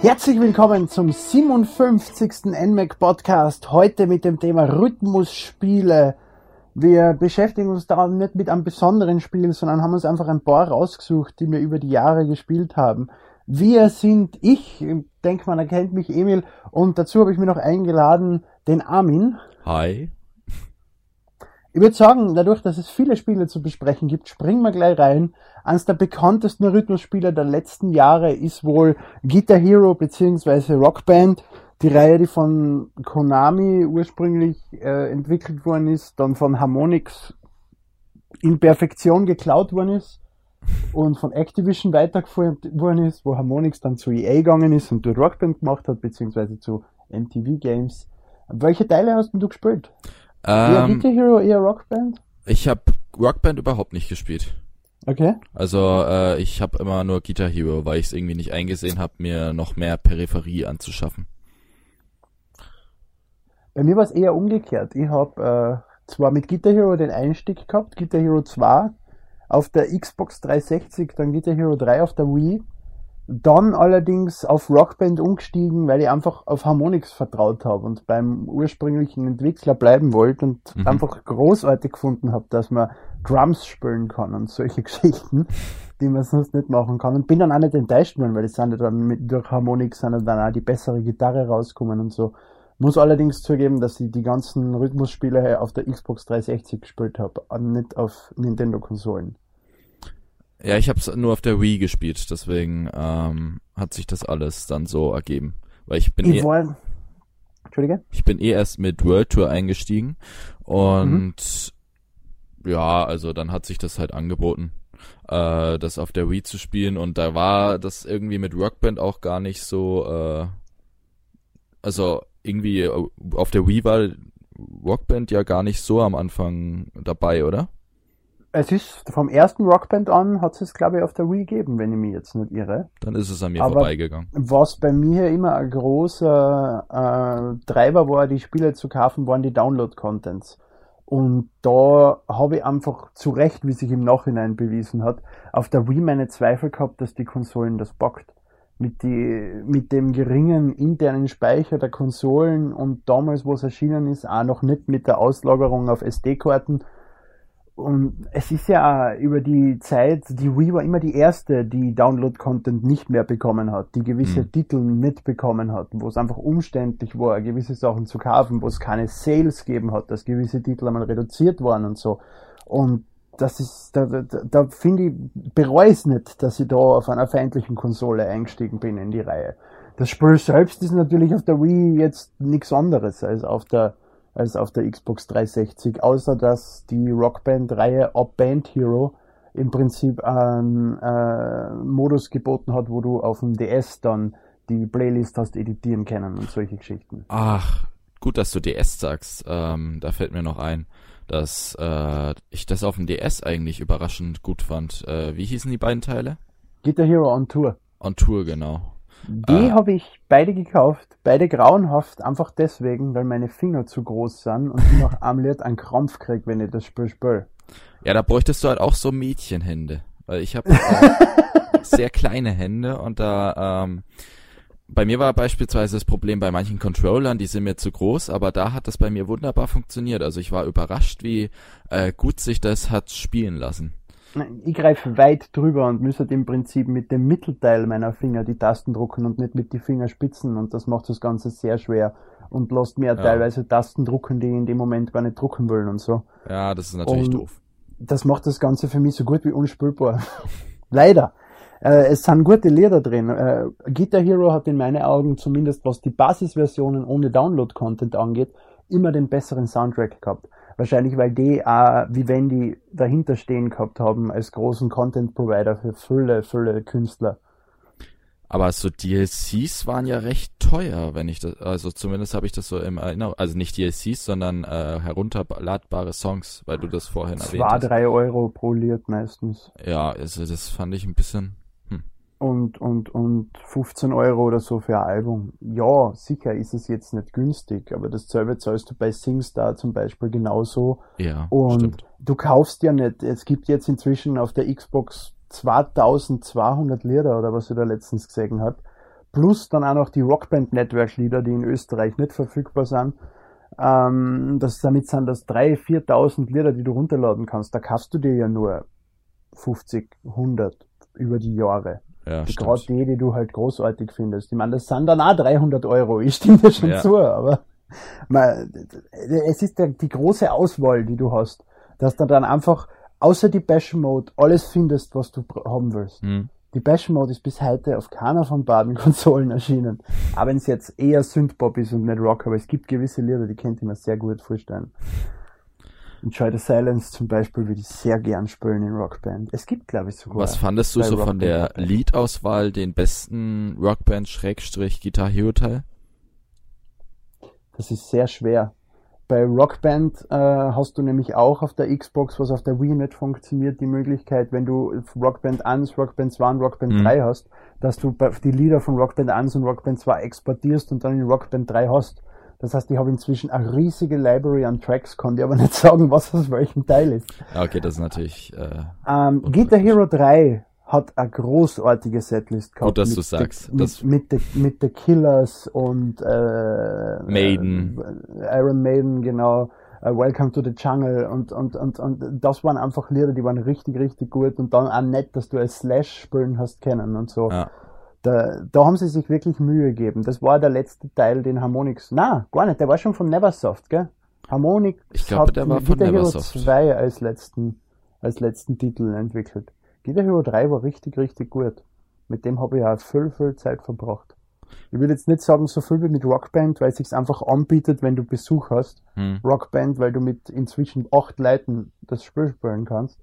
Herzlich willkommen zum 57. NMAC Podcast. Heute mit dem Thema Rhythmusspiele. Wir beschäftigen uns da nicht mit einem besonderen Spiel, sondern haben uns einfach ein paar rausgesucht, die wir über die Jahre gespielt haben. Wir sind ich, denke man erkennt mich Emil, und dazu habe ich mir noch eingeladen den Armin. Hi. Ich würde sagen, dadurch, dass es viele Spiele zu besprechen gibt, springen wir gleich rein. Eines der bekanntesten Rhythmusspiele der letzten Jahre ist wohl Guitar Hero bzw. Rockband. Die Reihe, die von Konami ursprünglich äh, entwickelt worden ist, dann von Harmonix in Perfektion geklaut worden ist und von Activision weitergeführt worden ist, wo Harmonix dann zu EA gegangen ist und dort Rockband gemacht hat, beziehungsweise zu MTV Games. Welche Teile hast du gespielt? Ähm, Guitar Hero, eher Rockband? Ich habe Rockband überhaupt nicht gespielt. Okay. Also äh, ich habe immer nur Guitar Hero, weil ich es irgendwie nicht eingesehen habe, mir noch mehr Peripherie anzuschaffen. Bei mir war es eher umgekehrt. Ich habe äh, zwar mit Guitar Hero den Einstieg gehabt, Guitar Hero 2 auf der Xbox 360, dann Guitar Hero 3 auf der Wii dann allerdings auf Rockband umgestiegen, weil ich einfach auf Harmonix vertraut habe und beim ursprünglichen Entwickler bleiben wollte und mhm. einfach großartig gefunden habe, dass man Drums spielen kann und solche Geschichten, die man sonst nicht machen kann. Und bin dann auch nicht enttäuscht worden, weil es sind ja dann mit, durch Harmonix sind dann auch die bessere Gitarre rauskommen und so. Muss allerdings zugeben, dass ich die ganzen Rhythmusspiele auf der Xbox 360 gespielt habe, nicht auf Nintendo-Konsolen. Ja, ich habe es nur auf der Wii gespielt, deswegen ähm, hat sich das alles dann so ergeben. Weil ich bin ich eh, wollen... Entschuldige? Ich bin eh erst mit World Tour eingestiegen und mhm. ja, also dann hat sich das halt angeboten, äh, das auf der Wii zu spielen und da war das irgendwie mit Rockband auch gar nicht so, äh, also irgendwie äh, auf der Wii war Rockband ja gar nicht so am Anfang dabei, oder? Es ist vom ersten Rockband an, hat es glaube ich auf der Wii gegeben, wenn ich mich jetzt nicht irre. Dann ist es an mir Aber vorbeigegangen. Was bei mir immer ein großer äh, Treiber war, die Spiele zu kaufen, waren die Download-Contents. Und da habe ich einfach zu Recht, wie sich im Nachhinein bewiesen hat, auf der Wii meine Zweifel gehabt, dass die Konsolen das packt. Mit, die, mit dem geringen internen Speicher der Konsolen und damals, wo es erschienen ist, auch noch nicht mit der Auslagerung auf SD-Karten, und es ist ja über die Zeit, die Wii war immer die erste, die Download-Content nicht mehr bekommen hat, die gewisse mhm. Titel nicht bekommen hat, wo es einfach umständlich war, gewisse Sachen zu kaufen, wo es keine Sales gegeben hat, dass gewisse Titel einmal reduziert waren und so. Und das ist, da, da, da finde ich, bereue es nicht, dass ich da auf einer feindlichen Konsole eingestiegen bin in die Reihe. Das Spiel selbst ist natürlich auf der Wii jetzt nichts anderes als auf der als auf der Xbox 360, außer dass die Rockband-Reihe Up Band Hero im Prinzip einen äh, Modus geboten hat, wo du auf dem DS dann die Playlist hast editieren können und solche Geschichten. Ach, gut, dass du DS sagst. Ähm, da fällt mir noch ein, dass äh, ich das auf dem DS eigentlich überraschend gut fand. Äh, wie hießen die beiden Teile? Guitar Hero on Tour. On Tour, genau. Die äh, habe ich beide gekauft, beide grauenhaft, einfach deswegen, weil meine Finger zu groß sind und ich noch am einen Krampf krieg, wenn ich das Spiel spiele. Ja, da bräuchtest du halt auch so Mädchenhände, weil ich habe sehr kleine Hände und da ähm, bei mir war beispielsweise das Problem bei manchen Controllern, die sind mir zu groß, aber da hat das bei mir wunderbar funktioniert. Also ich war überrascht, wie äh, gut sich das hat spielen lassen ich greife weit drüber und müsste im Prinzip mit dem Mittelteil meiner Finger die Tasten drucken und nicht mit den Fingerspitzen und das macht das Ganze sehr schwer und lässt mir ja. teilweise Tasten drucken, die ich in dem Moment gar nicht drucken wollen und so. Ja, das ist natürlich und doof. Das macht das Ganze für mich so gut wie unspülbar. Leider. Äh, es sind gute Lieder drin. Äh, Guitar Hero hat in meinen Augen zumindest was die Basisversionen ohne Download-Content angeht, immer den besseren Soundtrack gehabt. Wahrscheinlich, weil die auch, wie wenn die dahinter stehen gehabt haben, als großen Content-Provider für viele, viele Künstler. Aber so DLCs waren ja recht teuer, wenn ich das, also zumindest habe ich das so im Erinnerung, also nicht DLCs, sondern äh, herunterladbare Songs, weil du das vorhin erwähnt hast. War drei Euro pro Lied meistens. Ja, also das fand ich ein bisschen und, und, und 15 Euro oder so für ein Album. Ja, sicher ist es jetzt nicht günstig, aber dasselbe zahlst du bei SingStar zum Beispiel genauso. Ja, und stimmt. du kaufst ja nicht, es gibt jetzt inzwischen auf der Xbox 2200 Lira oder was ich da letztens gesehen habe, plus dann auch noch die Rockband Network Lieder, die in Österreich nicht verfügbar sind. Ähm, das, damit sind das 3.000, 4.000 Lieder, die du runterladen kannst. Da kaufst du dir ja nur 50, 100 über die Jahre. Ja, gerade die, die du halt großartig findest. Ich meine, das sind dann auch 300 Euro. Ich stimme dir schon Ja. zu, aber man, es ist der, die große Auswahl, die du hast, dass du dann einfach außer die Bash Mode alles findest, was du haben willst. Hm. Die Bash Mode ist bis heute auf keiner von beiden Konsolen erschienen. Auch wenn es jetzt eher Synthpop ist und nicht Rock, aber es gibt gewisse Lieder, die könnte ich mir sehr gut vorstellen. Enjoy the Silence zum Beispiel würde ich sehr gern spielen in Rockband. Es gibt, glaube ich, sogar. Was fandest du so von Rockband der dabei. Liedauswahl den besten Rockband-Guitar Hero Teil? Das ist sehr schwer. Bei Rockband äh, hast du nämlich auch auf der Xbox, was auf der Wii nicht funktioniert, die Möglichkeit, wenn du Rockband 1, Rockband 2 und Rockband Mhm. 3 hast, dass du die Lieder von Rockband 1 und Rockband 2 exportierst und dann in Rockband 3 hast. Das heißt, ich habe inzwischen eine riesige Library an Tracks, kann dir aber nicht sagen, was aus welchem Teil ist. Okay, das ist natürlich äh, Ähm, Guitar Hero 3 hat eine großartige Setlist gehabt. Gut, dass The- sagst. Mit, Das- mit, the, mit The Killers und äh, Maiden. Äh, Iron Maiden, genau. äh, Welcome to the Jungle und, und, und, und das waren einfach Lieder, die waren richtig, richtig gut und dann auch nett, dass du als Slash spielen hast kennen und so. ja. Da, da haben sie sich wirklich Mühe gegeben. Das war der letzte Teil, den Harmonix. Na, gar nicht, der war schon von Neversoft, gell? Harmonix Ich glaube, hat der war mit von Guitar Hero Neversoft. 2 als letzten, als letzten Titel entwickelt. Guitar Hero 3 war richtig, richtig gut. Mit dem habe ich auch viel, viel Zeit verbracht. Ich würde jetzt nicht sagen, so viel wie mit Rockband, weil es sich einfach anbietet, wenn du Besuch hast. Hm. Rockband, weil du mit inzwischen acht Leuten das Spiel spielen kannst.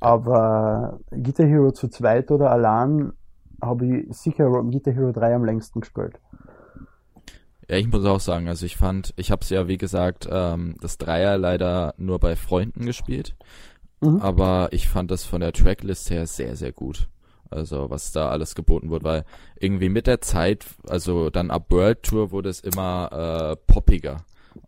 Aber Guitar Hero zu zweit oder allein habe ich sicher Guitar Hero 3 am längsten gespielt. Ja, ich muss auch sagen, also ich fand, ich habe es ja wie gesagt, ähm, das Dreier leider nur bei Freunden gespielt, Mhm. aber ich fand das von der Tracklist her sehr, sehr gut. Also was da alles geboten wurde, weil irgendwie mit der Zeit, also dann ab World Tour wurde es immer äh, poppiger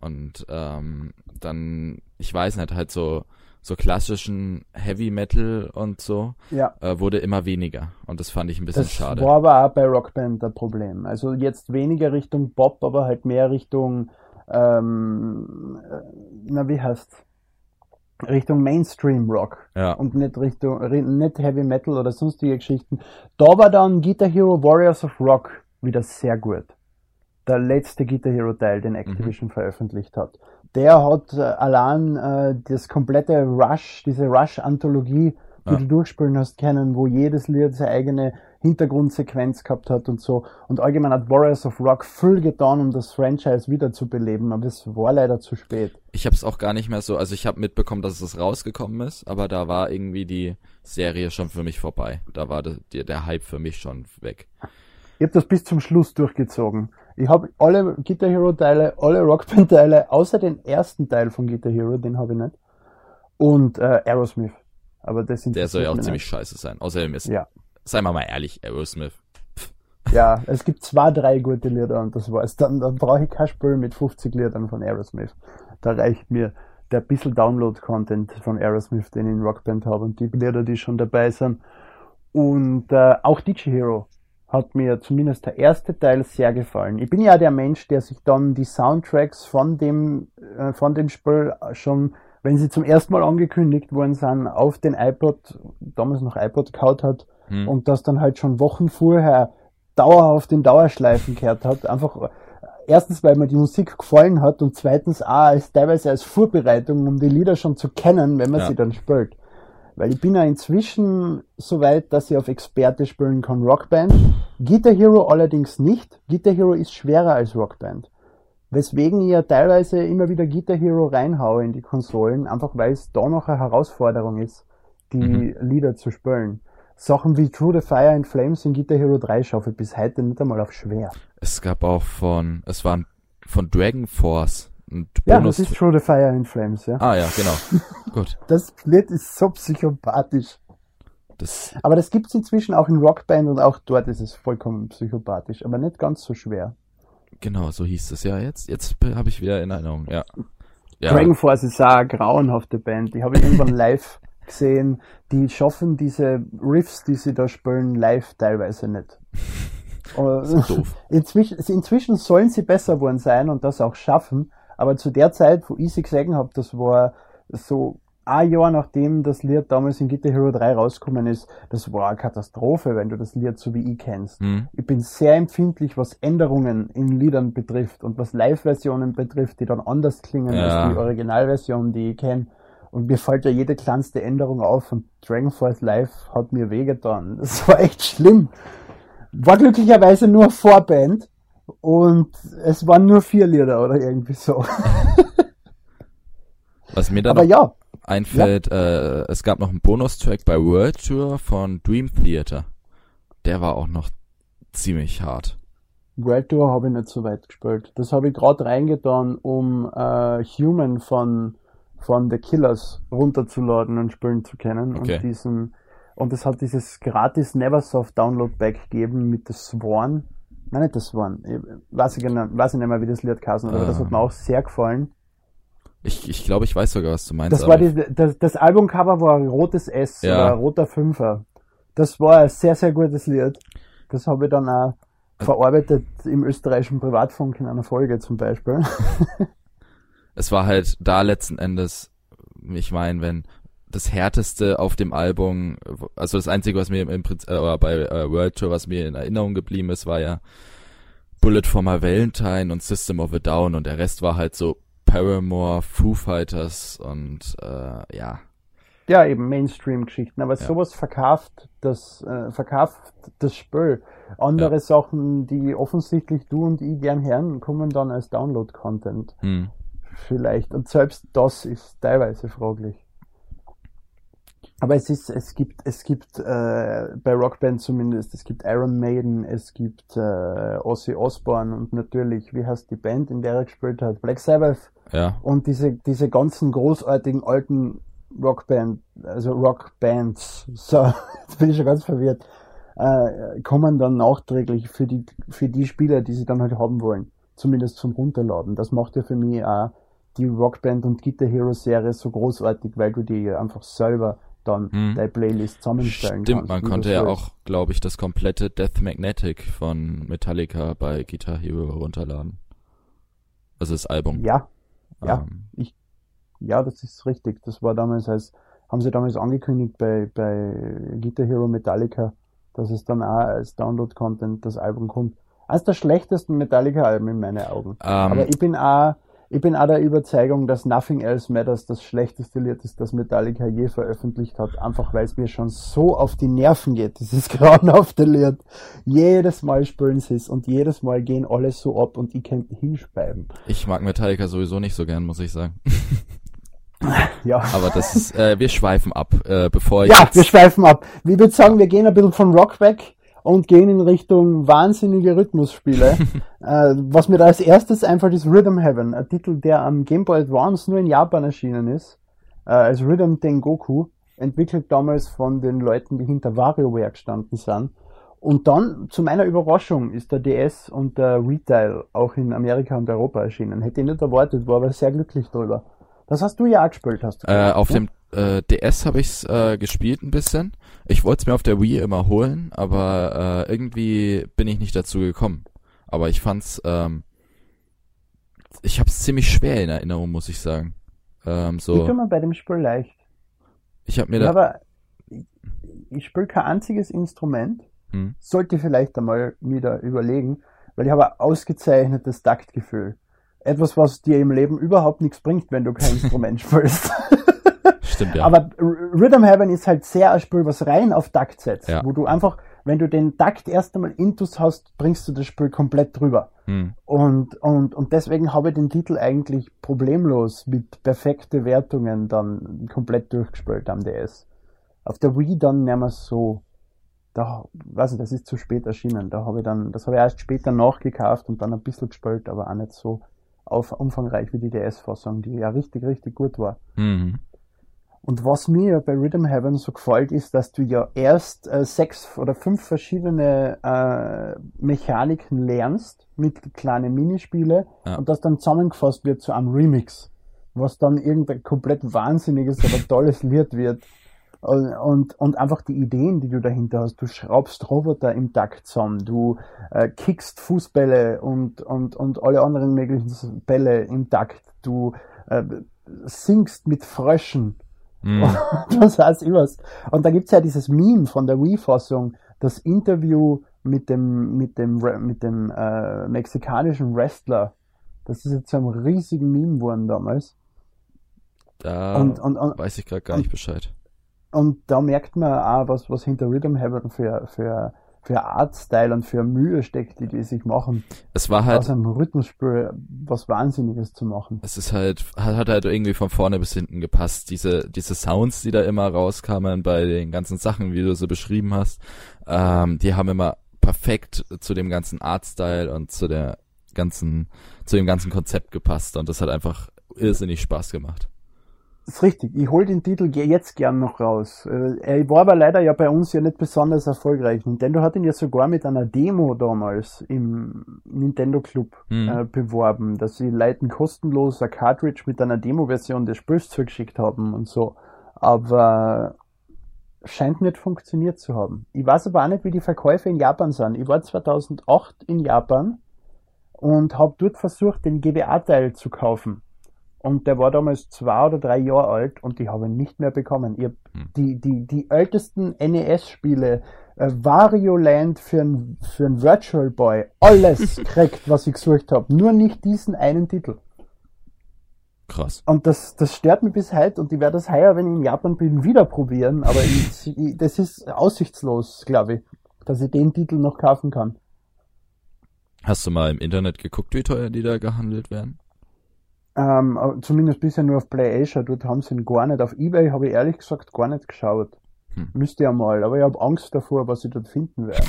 und ähm, dann, ich weiß nicht, halt so so klassischen Heavy Metal und so Ja. äh, wurde immer weniger und das fand ich ein bisschen Das schade. war aber auch bei Rockband ein Problem. Also jetzt weniger Richtung Pop, aber halt mehr Richtung, ähm, äh, na wie heißt Richtung Mainstream Rock Ja. und nicht Richtung ri- nicht Heavy Metal oder sonstige Geschichten. Da war dann Guitar Hero Warriors of Rock wieder sehr gut. Der letzte Guitar Hero Teil, den Activision veröffentlicht hat. Der hat äh, allein äh, das komplette Rush, diese Rush-Anthologie, die Ja. du durchspielen hast, kennen, wo jedes Lied seine eigene Hintergrundsequenz gehabt hat und so. Und allgemein hat Warriors of Rock viel getan, um das Franchise wiederzubeleben, aber es war leider zu spät. Ich habe es auch gar nicht mehr so, also ich habe mitbekommen, dass es rausgekommen ist, aber da war irgendwie die Serie schon für mich vorbei. Da war de, der, der Hype für mich schon weg. Ich habe das bis zum Schluss durchgezogen. Ich habe alle Guitar Hero Teile, alle Rockband Teile, außer den ersten Teil von Guitar Hero, den habe ich nicht. Und äh, Aerosmith. Aber das sind Der soll ja auch ziemlich scheiße sein. Außerdem ist, Ja. sei mal mal ehrlich, Aerosmith. Ja, es gibt zwei, drei gute Lieder und das war's. Dann, dann brauche ich kein Spiel mit 50 Liedern von Aerosmith. Da reicht mir der bisschen Download-Content von Aerosmith, den ich in Rockband habe und die Lieder, die schon dabei sind. Und äh, auch DJ Hero hat mir zumindest der erste Teil sehr gefallen. Ich bin ja der Mensch, der sich dann die Soundtracks von dem, äh, von dem Spiel schon, wenn sie zum ersten Mal angekündigt worden sind, auf den iPod, damals noch iPod kaut hat Hm. und das dann halt schon Wochen vorher dauerhaft in Dauerschleifen gehört hat. Einfach äh, erstens, weil mir die Musik gefallen hat und zweitens auch als teilweise als Vorbereitung, um die Lieder schon zu kennen, wenn man Ja. sie dann spielt. Weil ich bin ja inzwischen so weit, dass ich auf Experte spielen kann Rockband. Guitar Hero allerdings nicht. Guitar Hero ist schwerer als Rockband. Weswegen ich ja teilweise immer wieder Guitar Hero reinhaue in die Konsolen, einfach weil es da noch eine Herausforderung ist, die Lieder zu spielen. Sachen wie Through the Fire and Flames in Guitar Hero 3 schaffe ich bis heute nicht einmal auf schwer. Es gab auch von, es waren von Dragon Force ein Ja, Bonus. das ist Through the Fire and Flames, ja. ah ja, genau. Gut. Das Lied ist so psychopathisch. Das, Aber das gibt's inzwischen auch in Rockband und auch dort ist es vollkommen psychopathisch, aber nicht ganz so schwer. genau, so hieß es ja jetzt. Jetzt habe ich wieder in Erinnerung, ja. Ja, Dragon Force ist auch eine grauenhafte Band. Die habe ich irgendwann live gesehen. Die schaffen diese Riffs, die sie da spielen, live teilweise nicht. Das ist doof. Inzwischen, inzwischen sollen sie besser worden sein und das auch schaffen, aber zu der Zeit, wo ich sie gesehen habe, das war so ein Jahr nachdem das Lied damals in Guitar Hero 3 rausgekommen ist, das war eine Katastrophe, wenn du das Lied so wie ich kennst. Mhm. Ich bin sehr empfindlich, was Änderungen in Liedern betrifft und was Live-Versionen betrifft, die dann anders klingen ja. als die Originalversion, die ich kenne. Und mir fällt ja jede kleinste Änderung auf und Dragon Force Live hat mir wehgetan. Das war echt schlimm. War glücklicherweise nur Vorband und es waren nur vier Lieder oder irgendwie so. Was mir da Aber ja, einfällt, ja. äh, es gab noch einen Bonustrack bei World Tour von Dream Theater. Der war auch noch ziemlich hart. World Tour habe ich nicht so weit gespielt. Das habe ich gerade reingetan, um äh, Human von von The Killers runterzuladen und spielen zu können. Okay. Und diesen und es hat dieses gratis Neversoft Download Pack gegeben mit The Swan. Nein, nicht The Swan. Ich weiß, ich, genau, weiß ich nicht mehr, wie das Lied heißt, aber uh. das hat mir auch sehr gefallen. Ich, ich glaube, ich weiß sogar, was du meinst. Das, war die, das, das Albumcover war rotes S ja. oder roter Fünfer. Das war ein sehr, sehr gutes Lied. Das habe ich dann auch verarbeitet im österreichischen Privatfunk in einer Folge zum Beispiel. es war halt da letzten Endes, ich meine, wenn das härteste auf dem Album, also das einzige, was mir im, Prinzip, äh, bei äh, World Tour, was mir in Erinnerung geblieben ist, war ja Bullet for my Valentine und System of a Down und der Rest war halt so Paramore, Foo Fighters und äh, ja. Ja, eben Mainstream-Geschichten, aber ja. sowas verkauft das, äh, verkauft das Spiel. Andere ja. Sachen, die offensichtlich du und ich gern hören, kommen dann als Download-Content. Hm. Vielleicht. Und selbst das ist teilweise fraglich. Aber es ist, es gibt, es gibt äh, bei Rockband zumindest, es gibt Iron Maiden, es gibt äh, Ozzy Osbourne und natürlich, wie heißt die Band, in der er gespielt hat, Black Sabbath. Ja. Und diese, diese ganzen großartigen alten Rockband, also Rockbands, so, jetzt bin ich schon ganz verwirrt, äh, kommen dann nachträglich für die, für die Spieler, die sie dann halt haben wollen. Zumindest zum Runterladen. Das macht ja für mich auch die Rockband und Guitar Hero Serie so großartig, weil du die einfach selber dann hm. deine Playlist zusammenstellen Stimmt, kannst. man konnte ja auch, glaube ich, das komplette Death Magnetic von Metallica bei Guitar Hero runterladen. Also das Album. Ja, ja, ähm. ich, ja, das ist richtig. Das war damals als, haben sie damals angekündigt bei, bei Guitar Hero Metallica, dass es dann auch als Download-Content das Album kommt. Eines der schlechtesten Metallica-Alben in meinen Augen. Ähm. Aber ich bin auch, ich bin auch der Überzeugung, dass Nothing Else Matters das schlechteste Lied ist, das Metallica je veröffentlicht hat, einfach weil es mir schon so auf die Nerven geht, dieses grauenhafte Lied. Jedes Mal spielen sie es und jedes Mal gehen alle so ab und ich könnte hinspeiben. Ich mag Metallica sowieso nicht so gern, muss ich sagen. Ja. Aber das ist, äh, wir schweifen ab, äh, bevor ich. Ja, wir schweifen ab. Wie würde sagen, wir gehen ein bisschen von Rock weg und gehen in Richtung wahnsinnige Rhythmusspiele. äh, was mir da als erstes einfällt, ist Rhythm Heaven, ein Titel, der am Game Boy Advance nur in Japan erschienen ist, äh, als Rhythm Tengoku, entwickelt damals von den Leuten, die hinter WarioWare gestanden sind. Und dann, zu meiner Überraschung, ist der DS und der Retail auch in Amerika und Europa erschienen. Hätte ich nicht erwartet, war aber sehr glücklich darüber. Das hast du ja auch gespielt, hast du. Äh, auf ja? dem äh, DS habe ich's äh, gespielt ein bisschen. Ich wollte es mir auf der Wii immer holen, aber äh, irgendwie bin ich nicht dazu gekommen. Aber ich fand's, ähm, ich habe es ziemlich schwer in Erinnerung, muss ich sagen. Ähm, so. Ich tue mir bei dem Spiel leicht. Ich habe mir da. Aber ich, ich spiele kein einziges Instrument. Hm. Sollte vielleicht einmal wieder überlegen, weil ich habe ein ausgezeichnetes Taktgefühl. Etwas, was dir im Leben überhaupt nichts bringt, wenn du kein Instrument spielst. Stimmt, ja. Aber Rhythm Heaven ist halt sehr ein Spiel, was rein auf Takt setzt, ja. wo du einfach, wenn du den Takt erst einmal intus hast, bringst du das Spiel komplett drüber. Hm. Und, und, und deswegen habe ich den Titel eigentlich problemlos mit perfekte Wertungen dann komplett durchgespielt am DS. Auf der Wii dann nehmen wir so, da, weiß ich, das ist zu spät erschienen. Da habe ich dann, das habe ich erst später nachgekauft und dann ein bisschen gespielt, aber auch nicht so auf umfangreich wie die DS-Fassung, die ja richtig, richtig gut war. Mhm. Und was mir bei Rhythm Heaven so gefällt, ist, dass du ja erst äh, sechs oder fünf verschiedene äh, Mechaniken lernst mit kleinen Minispiele ja. und das dann zusammengefasst wird zu einem Remix, was dann irgendein komplett wahnsinniges, aber tolles Lied wird. und, und einfach die Ideen, die du dahinter hast. Du schraubst Roboter im Takt zusammen, du äh, kickst Fußbälle und, und, und alle anderen möglichen Bälle im Takt, du äh, singst mit Fröschen. Mm. das heißt was. Und da gibt's ja dieses Meme von der Wii-Fassung, das Interview mit dem, mit dem, mit dem äh, mexikanischen Wrestler. Das ist jetzt so ein riesigen Meme geworden damals. Da und, und, und, weiß ich gerade gar nicht Bescheid. Und da merkt man auch, was, was hinter Rhythm Heaven für, für, für Artstyle und für Mühe steckt, die die sich machen. Es war halt. Aus einem Rhythmusspiel was Wahnsinniges zu machen. Es ist halt, hat, hat halt irgendwie von vorne bis hinten gepasst. Diese, diese Sounds, die da immer rauskamen bei den ganzen Sachen, wie du sie beschrieben hast, ähm, die haben immer perfekt zu dem ganzen Artstyle und zu der ganzen, zu dem ganzen Konzept gepasst und das hat einfach irrsinnig Spaß gemacht. Das ist richtig. Ich hol den Titel jetzt gern noch raus. Äh, er war aber leider ja bei uns ja nicht besonders erfolgreich. Nintendo hat ihn ja sogar mit einer Demo damals im Nintendo Club mhm. äh, beworben, dass sie Leuten kostenlos ein Cartridge mit einer Demo-Version des Spiels zugeschickt haben und so. Aber scheint nicht funktioniert zu haben. Ich weiß aber auch nicht, wie die Verkäufe in Japan sind. Ich war 2008 in Japan und habe dort versucht, den GBA-Teil zu kaufen. Und der war damals zwei oder drei Jahre alt und die habe ich nicht mehr bekommen. Ich hm. die, die, die ältesten NES-Spiele, äh, Wario Land für ein, für ein Virtual Boy, alles kriegt, was ich gesucht habe. Nur nicht diesen einen Titel. Krass. Und das, das stört mich bis heute und ich werde das heuer, wenn ich in Japan bin, wieder probieren, aber ich, ich, das ist aussichtslos, glaube ich, dass ich den Titel noch kaufen kann. Hast du mal im Internet geguckt, wie teuer die da gehandelt werden? Ähm, zumindest bisher nur auf PlayAsia, dort haben sie ihn gar nicht. Auf Ebay habe ich ehrlich gesagt gar nicht geschaut. Hm. Müsste ja mal, aber ich habe Angst davor, was ich dort finden werde.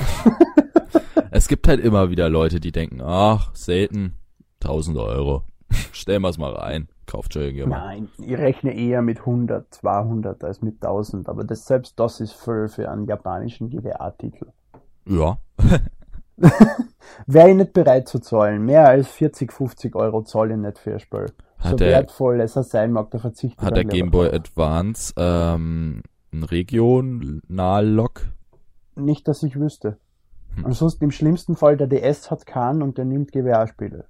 es gibt halt immer wieder Leute, die denken, ach, selten, 1000 Euro. Stellen wir es mal rein. Kauft schon irgendjemand. Nein, ich rechne eher mit 100, 200 als mit 1000. Aber das, selbst das ist voll für einen japanischen GWA-Titel. Ja. Wäre ich nicht bereit zu zahlen. Mehr als 40, 50 Euro zahle ich nicht für ein Spiel. Hat so der, wertvoll es sein mag, da verzichte Hat der Game Boy Advance ähm, ein Regional-Lock? Nicht, dass ich wüsste. Hm. Ansonsten im schlimmsten Fall der DS hat keinen und der nimmt GWA-Spiele.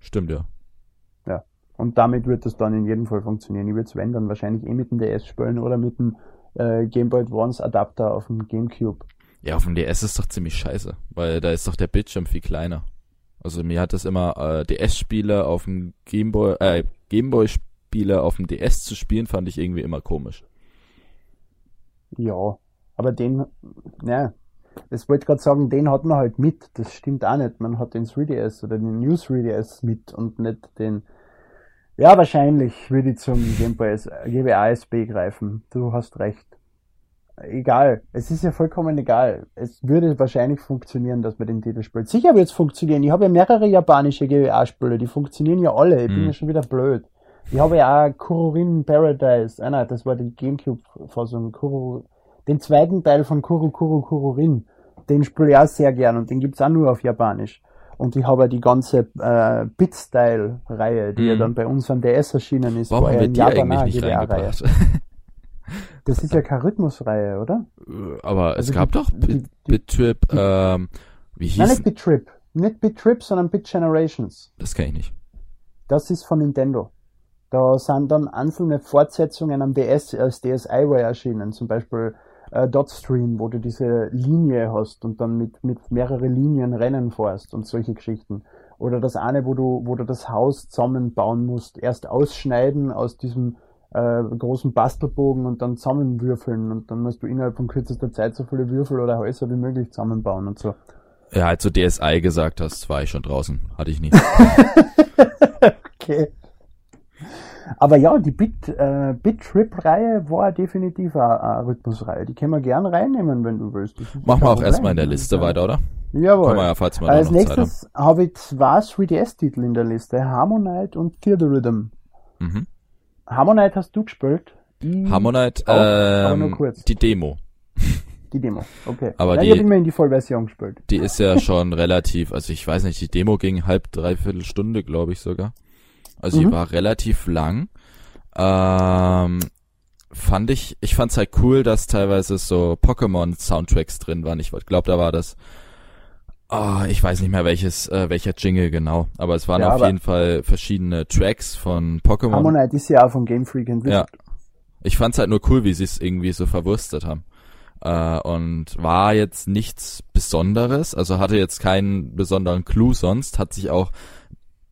Stimmt, ja. Und damit wird das dann in jedem Fall funktionieren. Ich würde es wenn dann wahrscheinlich eh mit dem DS spielen oder mit dem äh, Game Boy Advance Adapter auf dem GameCube. Ja, auf dem DS ist doch ziemlich scheiße, weil da ist doch der Bildschirm viel kleiner. Also mir hat das immer äh, DS-Spiele auf dem Gameboy, äh, Gameboy-Spiele auf dem DS zu spielen, fand ich irgendwie immer komisch. Ja, aber den, ne, das wollte gerade sagen, den hat man halt mit. Das stimmt auch nicht. Man hat den 3DS oder den New 3DS mit und nicht den ja, wahrscheinlich würde ich zum Game Boy GBA-SB greifen. Du hast recht. Egal. Es ist ja vollkommen egal. Es würde wahrscheinlich funktionieren, dass man den Titel spielt. Sicher wird es funktionieren. Ich habe ja mehrere japanische GBA-Spiele. Die funktionieren ja alle. Ich bin hm. ja schon wieder blöd. Ich habe ja auch Kururin Paradise. Ah, nein, das war die Gamecube-Fassung. Kuru, den zweiten Teil von Kuru Kuru Kururin. Den spiele ich auch sehr gern und den gibt's auch nur auf Japanisch. Und ich habe ja die ganze äh, Bit-Style-Reihe, die mm. ja dann bei uns an DS erschienen ist, Warum war ja in Japan auch GBA-Reihe. Das ist ja keine Rhythmusreihe, oder? Äh, aber also es gab die, doch BitTrip, ähm, wie hieß Nein, nicht BitTrip. Nicht BitTrip, sondern Bit Generations. Das kenne ich nicht. Das ist von Nintendo. Da sind dann einzelne Fortsetzungen am DS als DSi-Ware erschienen. Zum Beispiel äh, Dotstream, wo du diese Linie hast und dann mit, mit mehrere Linien Rennen fährst und solche Geschichten. Oder das eine, wo du, wo du das Haus zusammenbauen musst. Erst ausschneiden aus diesem äh, großen Bastelbogen und dann zusammenwürfeln und dann musst du innerhalb von kürzester Zeit so viele Würfel oder Häuser wie möglich zusammenbauen und so. Ja, als du DSI gesagt hast, war ich schon draußen. Hatte ich nie. okay. Aber ja, die Bit, äh, Bit-Trip-Reihe war definitiv eine, eine Rhythmusreihe. Die können wir gern reinnehmen, wenn du willst. Machen wir auch erstmal in der Liste weiter, oder? Jawohl. Ja, falls wir Als nächstes habe ich zwei 3DS-Titel in der Liste. Harmonite und Theater Rhythm. Mhm. Harmonite hast du gespielt? Die Harmonite, auch, ähm, die Demo. Die Demo, okay. Aber Nein, die, ich habe immerhin die Vollversion gespielt. Die ist ja schon relativ, also ich weiß nicht, die Demo ging halb, dreiviertel Stunde, glaube ich sogar. Also mhm. die war relativ lang. Ähm, fand ich, ich fand's halt cool, dass teilweise so Pokémon-Soundtracks drin waren. Ich glaube, da war das, oh, ich weiß nicht mehr welches, äh, welcher Jingle genau, aber es waren ja, auf jeden Fall verschiedene Tracks von Pokémon. Harmonite ist ja auch von Game Freak entwickelt. Ja. Ich fand's halt nur cool, wie sie es irgendwie so verwurstet haben. Äh, und war jetzt nichts Besonderes, also hatte jetzt keinen besonderen Clou sonst, hat sich auch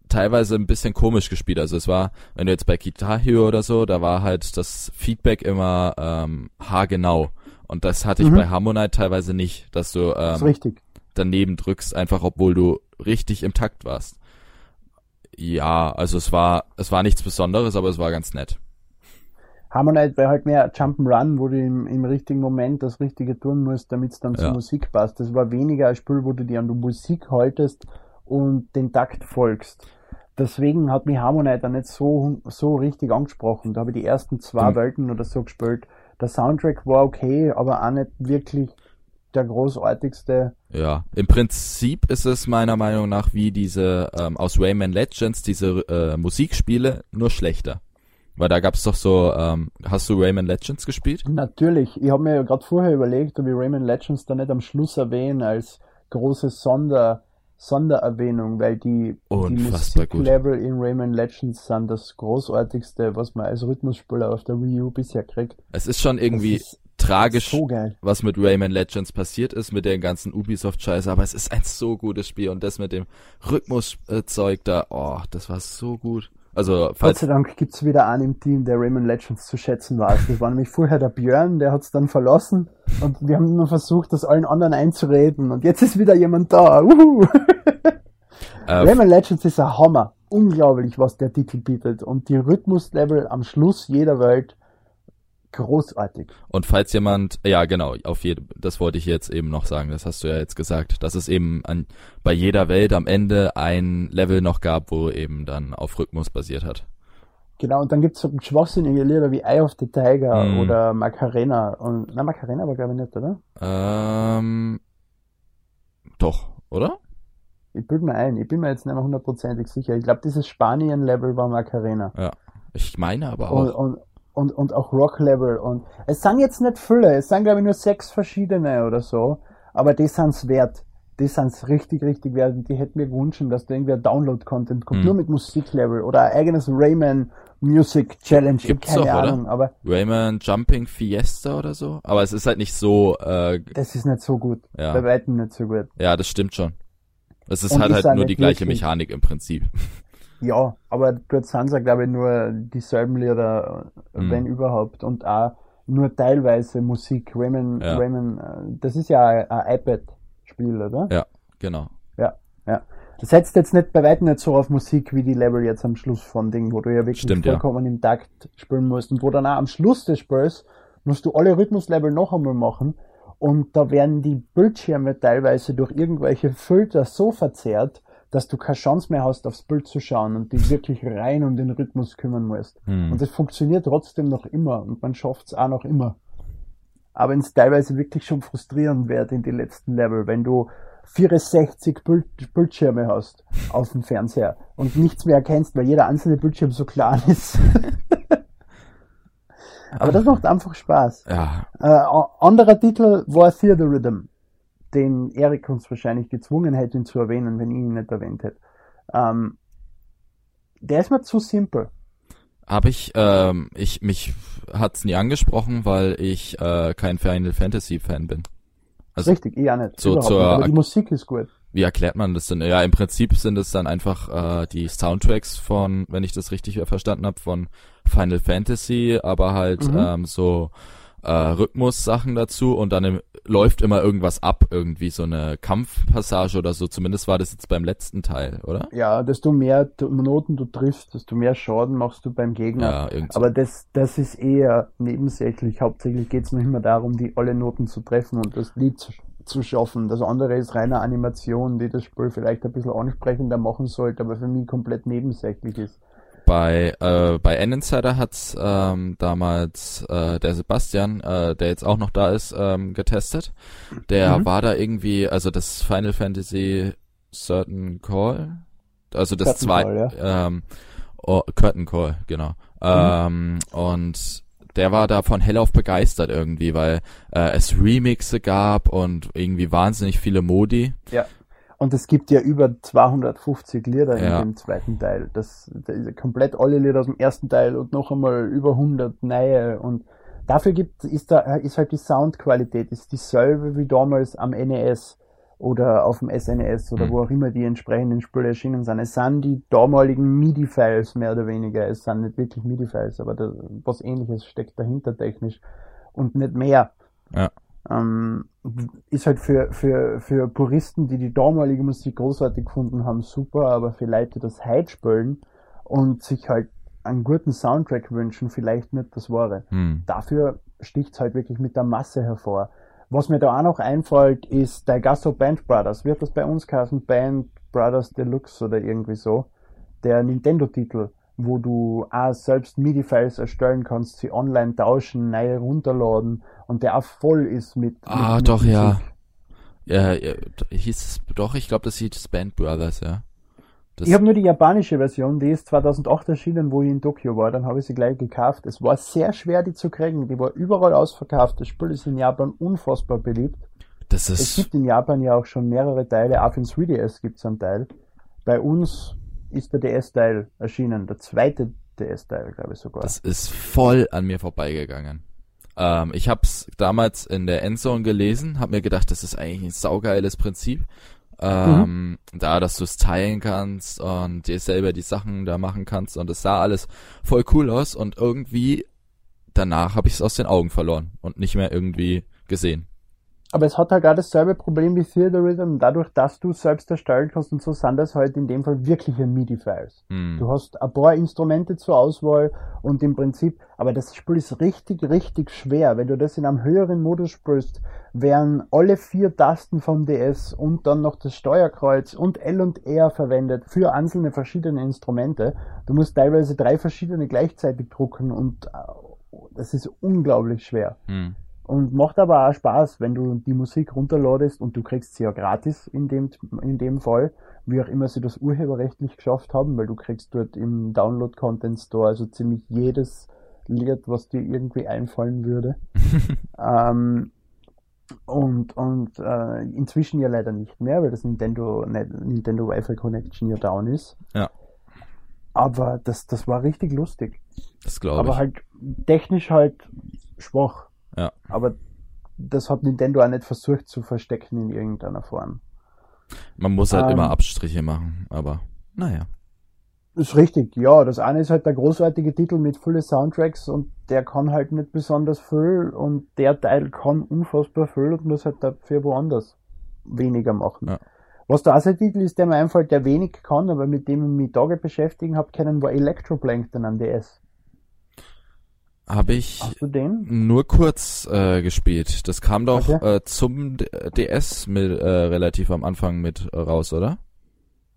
teilweise ein bisschen komisch gespielt. Also es war, wenn du jetzt bei Guitar Hero oder so, da war halt das Feedback immer ähm, haargenau. Und das hatte ich mhm. bei Harmonite teilweise nicht, dass du ähm, daneben drückst, einfach obwohl du richtig im Takt warst. Ja, also es war, es war nichts Besonderes, aber es war ganz nett. Harmonite wäre halt mehr Jump'n'Run, wo du im, im richtigen Moment das Richtige tun musst, damit es dann ja. zur Musik passt. Das war weniger ein Spiel, wo du dir an die Musik haltest und den Takt folgst deswegen hat mich Harmonite dann nicht so, so richtig angesprochen. Da habe ich die ersten zwei mhm. Welten oder so gespielt. Der Soundtrack war okay, aber auch nicht wirklich der großartigste. Ja, im Prinzip ist es meiner Meinung nach wie diese ähm, aus Rayman Legends, diese äh, Musikspiele, nur schlechter. Weil da gab's doch so, ähm, hast du Rayman Legends gespielt? Natürlich. Ich habe mir ja gerade vorher überlegt, ob ich Rayman Legends da nicht am Schluss erwähne als großes Sonder, Sondererwähnung, weil die, die Musiklevel in Rayman Legends sind das großartigste, was man als Rhythmusspieler auf der Wii U bisher kriegt. Es ist schon irgendwie tragisch, so was mit Rayman Legends passiert ist, mit den ganzen Ubisoft-Scheiße, aber es ist ein so gutes Spiel und das mit dem Rhythmuszeug da, oh, das war so gut. Also, falls Gott sei Dank gibt's wieder einen im Team, der Rayman Legends zu schätzen weiß. Das war nämlich vorher der Björn, der hat's dann verlassen und wir haben nur versucht, das allen anderen einzureden und jetzt ist wieder jemand da. Uhu. Äh, Rayman Legends ist ein Hammer. Unglaublich, was der Titel bietet und die Rhythmuslevel am Schluss jeder Welt großartig. Und falls jemand, ja genau, auf jeden, das wollte ich jetzt eben noch sagen, das hast du ja jetzt gesagt, dass es eben an, bei jeder Welt am Ende ein Level noch gab, wo eben dann auf Rhythmus basiert hat. Genau, und dann gibt's so schwachsinnige Lieder wie Eye of the Tiger mm. oder Macarena. Und, na, Macarena war glaube ich nicht, oder? Ähm, doch, oder? Ich bilde mir ein, ich bin mir jetzt nicht mehr hundertprozentig sicher. Ich glaube, dieses Spanien-Level war Macarena. Ja, ich meine aber auch. Und, und, und, und auch Rock Level und es sind jetzt nicht viele, es sind glaube ich nur sechs verschiedene oder so, aber die sind's wert. Die sind's richtig, richtig wert und die hätten mir gewünscht, dass da irgendwie ein Download-Content kommt, mhm. nur mit Musiklevel oder ein eigenes Rayman Music Challenge, Gibt's keine doch, Ahnung, oder? aber Rayman Jumping Fiesta oder so, aber es ist halt nicht so äh, Das ist nicht so gut, ja. bei weitem nicht so gut. Ja, das stimmt schon. Es ist und halt halt nur die gleiche Mechanik im Prinzip. Ja, aber dort sind es glaube ich, nur dieselben Lieder, mhm. wenn überhaupt, und auch nur teilweise Musik. Rayman, ja. Rayman, äh, das ist ja ein, ein iPad-Spiel, oder? Ja, genau. Ja, ja. Das setzt jetzt nicht bei weitem nicht so auf Musik wie die Level jetzt am Schluss von Ding, wo du ja wirklich Stimmt, vollkommen ja. im Takt spielen musst und wo dann auch am Schluss des Spiels musst du alle Rhythmuslevel noch einmal machen und da werden die Bildschirme teilweise durch irgendwelche Filter so verzerrt, dass du keine Chance mehr hast, aufs Bild zu schauen und dich wirklich rein um den Rhythmus kümmern musst. Hm. Und das funktioniert trotzdem noch immer und man schafft es auch noch immer. Aber wenn es teilweise wirklich schon frustrierend wird in die letzten Level, wenn du 64 Bild Bildschirme hast auf dem Fernseher und nichts mehr erkennst, weil jeder einzelne Bildschirm so klein ist. Aber das macht einfach Spaß. Ja. Äh, anderer Titel war Theater Rhythm den Erik uns wahrscheinlich gezwungen hätte, ihn zu erwähnen, wenn ich ihn nicht erwähnt hätte. Ähm, der ist mir zu simpel. Habe ich, ähm, ich, mich hat's nie angesprochen, weil ich äh, kein Final Fantasy Fan bin. Also Richtig, ich auch nicht. So zur, nicht, aber die Musik ist gut. Wie erklärt man das denn? Ja, im Prinzip sind es dann einfach äh, die Soundtracks von, wenn ich das richtig verstanden habe, von Final Fantasy, aber halt mhm. ähm, so äh, Rhythmus-Sachen dazu und dann im, läuft immer irgendwas ab, irgendwie so eine Kampfpassage oder so. Zumindest war das jetzt beim letzten Teil, oder? Ja, desto mehr Noten du triffst, desto mehr Schaden machst du beim Gegner. Ja. Aber das, das ist eher nebensächlich. Hauptsächlich geht es noch immer darum, die alle Noten zu treffen und das Lied zu, zu schaffen. Das andere ist reine Animation, die das Spiel vielleicht ein bisschen ansprechender machen sollte, aber für mich komplett nebensächlich ist bei äh, bei N-Insider hat's ähm, damals äh, der Sebastian, äh, der jetzt auch noch da ist, ähm, getestet. Der mhm. war da irgendwie, also das Final Fantasy Certain Call, also das Curtain zwei, Call, ja. ähm, oh, Curtain Call, genau. Mhm. Ähm, und der war davon hellauf begeistert irgendwie, weil äh, es Remixe gab und irgendwie wahnsinnig viele Modi. Ja. Und es gibt ja über 250 Lieder Ja. in dem zweiten Teil. Das, das ist komplett alle Lieder aus dem ersten Teil und noch einmal über 100 neue. Und dafür gibt, ist da, ist halt die Soundqualität, ist dieselbe wie damals am NES oder auf dem SNES oder Mhm. wo auch immer die entsprechenden Spiele erschienen sind. Es sind die damaligen MIDI-Files mehr oder weniger. Es sind nicht wirklich MIDI-Files, aber da, was ähnliches steckt dahinter technisch und nicht mehr Ja. Ähm, ist halt für, für, für Puristen, die die damalige Musik großartig gefunden haben, super, aber für Leute, die das heute spielen und sich halt einen guten Soundtrack wünschen, vielleicht nicht das Wahre. Hm. Dafür sticht's halt wirklich mit der Masse hervor. Was mir da auch noch einfällt, ist der Gasso Band Brothers. Wird das bei uns heißen? Band Brothers Deluxe oder irgendwie so? Der Nintendo-Titel, wo du auch selbst MIDI-Files erstellen kannst, sie online tauschen, neue runterladen und der auch voll ist mit. Ah, mit doch, ja. Musik. Ja, ja, hieß es, doch, ich glaube, das hieß Band Brothers, ja. Das, Ich habe nur die japanische Version, die ist 2008 erschienen, wo ich in Tokio war, dann habe ich sie gleich gekauft. Es war sehr schwer, die zu kriegen, die war überall ausverkauft. Das Spiel ist in Japan unfassbar beliebt. das Es ist, gibt in Japan ja auch schon mehrere Teile, auch für den 3DS gibt es einen Teil. Bei uns ist der DS-Teil erschienen, der zweite DS-Teil, glaube ich sogar. das ist voll an mir vorbeigegangen. Ähm, ich hab's damals in der Endzone gelesen, hab mir gedacht, das ist eigentlich ein saugeiles Prinzip. Ähm, Da, dass du es teilen kannst und dir selber die Sachen da machen kannst und es sah alles voll cool aus und irgendwie danach habe ich es aus den Augen verloren und nicht mehr irgendwie gesehen. Aber es hat halt auch dasselbe Problem wie Theaterism, dadurch, dass du selbst erstellen kannst und so sind das halt in dem Fall wirkliche MIDI-Files. Hm. Du hast ein paar Instrumente zur Auswahl und im Prinzip, aber das Spiel ist richtig, richtig schwer. Wenn du das in einem höheren Modus spielst, werden alle vier Tasten vom DS und dann noch das Steuerkreuz und L und R verwendet für einzelne verschiedene Instrumente. Du musst teilweise drei verschiedene gleichzeitig drucken und äh, das ist unglaublich schwer. Hm. Und macht aber auch Spaß, wenn du die Musik runterladest und du kriegst sie ja gratis in dem, in dem Fall, wie auch immer sie das urheberrechtlich geschafft haben, weil du kriegst dort im Download Content Store also ziemlich jedes Lied, was dir irgendwie einfallen würde. ähm, und und äh, inzwischen ja leider nicht mehr, weil das Nintendo, Nintendo Wi-Fi Connection ja down ist. Ja. Aber das, das war richtig lustig. Das glaube Aber ich. halt technisch halt schwach. Ja. Aber das hat Nintendo auch nicht versucht zu verstecken in irgendeiner Form. Man muss halt ähm, immer Abstriche machen, aber naja. Ist richtig, ja. Das eine ist halt der großartige Titel mit vielen Soundtracks und der kann halt nicht besonders viel und der Teil kann unfassbar viel und muss halt dafür woanders weniger machen. Ja. Was der erste Titel ist, der mir einfällt, der wenig kann, aber mit dem ich mich Tage beschäftigen habe können, war Electroplankton am DS. Habe ich nur kurz äh, gespielt. Das kam doch Okay. äh, zum DS mit, äh, relativ am Anfang mit äh, raus, oder?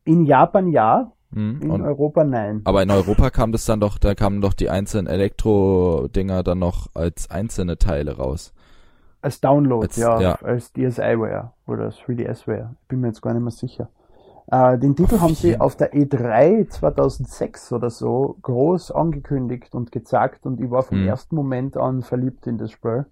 In Japan ja, Hm? in Europa nein. aber in Europa kam das dann doch, da kamen doch die einzelnen Elektro-Dinger dann noch als einzelne Teile raus. Als Download, Als- ja, ja. als DSiWare oder 3DS-Ware. Bin mir jetzt gar nicht mehr sicher. Äh, den Titel haben sie auf der E3 2006 oder so groß angekündigt und gezeigt und ich war vom Mhm. ersten Moment an verliebt in das Spiel.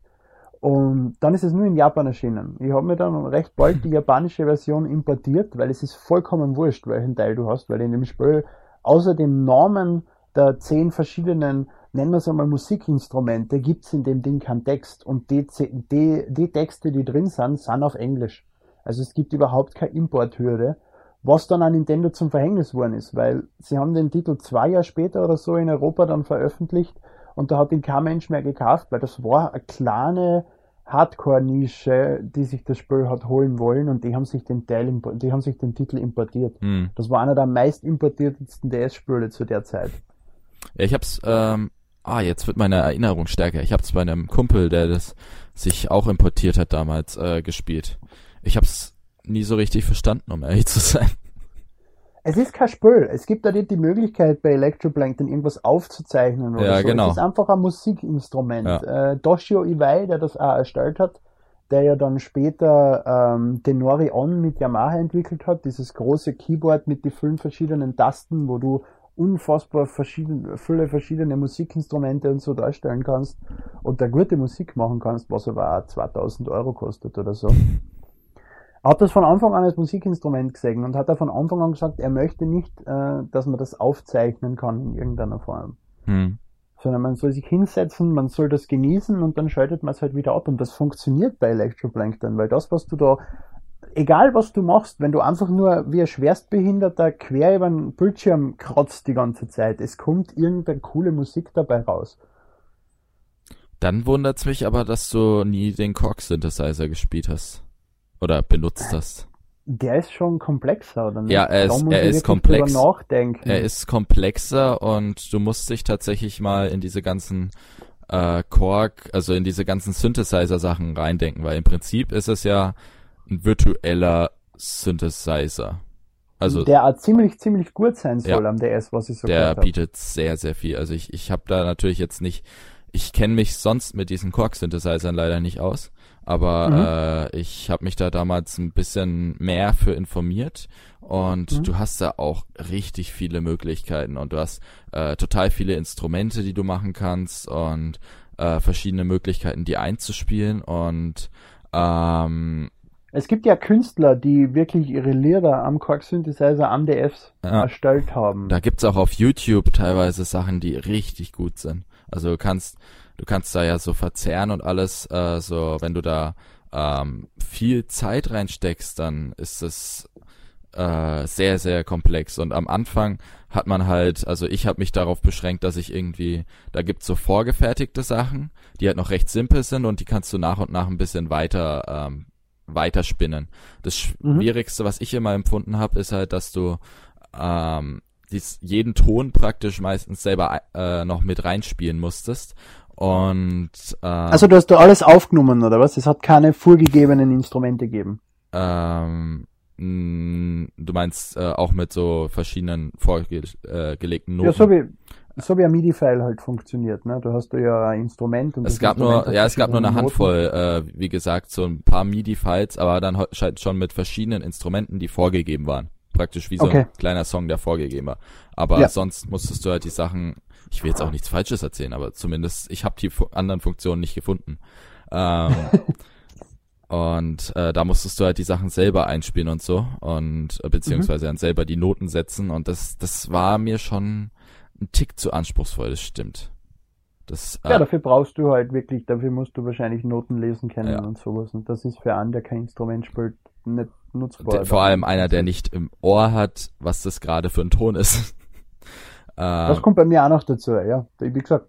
Und dann ist es nur in Japan erschienen. Ich habe mir dann recht bald die japanische Version importiert, weil es ist vollkommen wurscht, welchen Teil du hast, weil in dem Spiel außer dem Namen der zehn verschiedenen, nennen wir es einmal Musikinstrumente, gibt's in dem Ding keinen Text. Und die, die, die Texte, die drin sind, sind auf Englisch. Also es gibt überhaupt keine Importhürde, was dann an Nintendo zum Verhängnis worden ist, weil sie haben den Titel zwei Jahre später oder so in Europa dann veröffentlicht und da hat ihn kein Mensch mehr gekauft, weil das war eine kleine Hardcore-Nische, die sich das Spiel hat holen wollen und die haben sich den Teil, die haben sich den Titel importiert. Hm. Das war einer der meist importiertesten DS-Spiele zu der Zeit. Ja, ich hab's, ähm, ah, jetzt wird meine Erinnerung stärker. Ich hab's bei einem Kumpel, der das sich auch importiert hat damals, äh, gespielt. Ich hab's nie so richtig verstanden, um ehrlich zu sein. Es ist kein Spiel. Es gibt da nicht die Möglichkeit bei Electroplankton irgendwas aufzuzeichnen oder Ja, so. genau. Es ist einfach ein Musikinstrument. Ja. Äh, Toshio Iwai, der das auch erstellt hat, der ja dann später ähm, Denori On mit Yamaha entwickelt hat, dieses große Keyboard mit die fünf verschiedenen Tasten, wo du unfassbar verschiedene, viele verschiedene Musikinstrumente und so darstellen kannst und da gute Musik machen kannst, was aber auch 2000 Euro kostet oder so. Er hat das von Anfang an als Musikinstrument gesehen und hat er von Anfang an gesagt, er möchte nicht, äh, dass man das aufzeichnen kann in irgendeiner Form. Hm. Sondern man soll sich hinsetzen, man soll das genießen und dann schaltet man es halt wieder ab. Und das funktioniert bei Electroplankton, weil das, was du da egal was du machst, wenn du einfach nur wie ein Schwerstbehinderter quer über den Bildschirm kratzt die ganze Zeit, es kommt irgendeine coole Musik dabei raus. Dann wundert's mich aber, dass du nie den Korg Synthesizer gespielt hast. Oder benutzt hast. Der ist schon komplexer, oder nicht? Ja, er ist, er ist komplex. Er ist komplexer und du musst dich tatsächlich mal in diese ganzen äh, Korg, also in diese ganzen Synthesizer-Sachen reindenken, weil im Prinzip ist es ja ein virtueller Synthesizer. Also der ziemlich, ziemlich gut sein soll ja, am DS, was ich so Der bietet sehr, sehr viel. Also ich, ich habe da natürlich jetzt nicht, ich kenne mich sonst mit diesen Korg-Synthesizern leider nicht aus, aber mhm. äh, ich habe mich da damals ein bisschen mehr für informiert und mhm. du hast da auch richtig viele Möglichkeiten und du hast äh, total viele Instrumente, die du machen kannst und äh, verschiedene Möglichkeiten, die einzuspielen und ähm, es gibt ja Künstler, die wirklich ihre Lieder am Korg Synthesizer am DFs ja. erstellt haben. Da gibt's auch auf YouTube teilweise Sachen, die richtig gut sind. Also du kannst, du kannst da ja so verzerren und alles, äh, so wenn du da ähm, viel Zeit reinsteckst, dann ist es äh, sehr, sehr komplex. Und am Anfang hat man halt, also ich habe mich darauf beschränkt, dass ich irgendwie, da gibt's so vorgefertigte Sachen, die halt noch recht simpel sind und die kannst du nach und nach ein bisschen weiter ähm, weiterspinnen. Das mhm. Schwierigste, was ich immer empfunden habe, ist halt, dass du ähm, dies, jeden Ton praktisch meistens selber äh, noch mit reinspielen musstest. Und äh, also du hast du alles aufgenommen oder was? Es hat keine vorgegebenen Instrumente gegeben. Ähm, du meinst äh, auch mit so verschiedenen vorgelegten Noten? Ja, so wie, so wie ein MIDI-File halt funktioniert, ne? Du hast ja ein Instrument und es gab Instrument nur, ja, es gab nur eine Noten. Handvoll, äh, wie gesagt, so ein paar MIDI-Files, aber dann halt schon mit verschiedenen Instrumenten, die vorgegeben waren. Praktisch wie so okay. ein kleiner Song, der vorgegeben war. Aber ja. sonst musstest du halt die Sachen, ich will jetzt auch nichts Falsches erzählen, aber zumindest, ich habe die anderen Funktionen nicht gefunden. Ähm, und äh, da musstest du halt die Sachen selber einspielen und so und äh, beziehungsweise mhm. dann selber die Noten setzen und das das war mir schon ein Tick zu anspruchsvoll, das stimmt. Das, äh, ja, dafür brauchst du halt wirklich, dafür musst du wahrscheinlich Noten lesen können ja. und sowas. Und das ist für einen, der kein Instrument spielt, nicht nutzbar. Vor allem einer, der nicht im Ohr hat, was das gerade für ein Ton ist. Das kommt bei mir auch noch dazu, ja. Wie gesagt,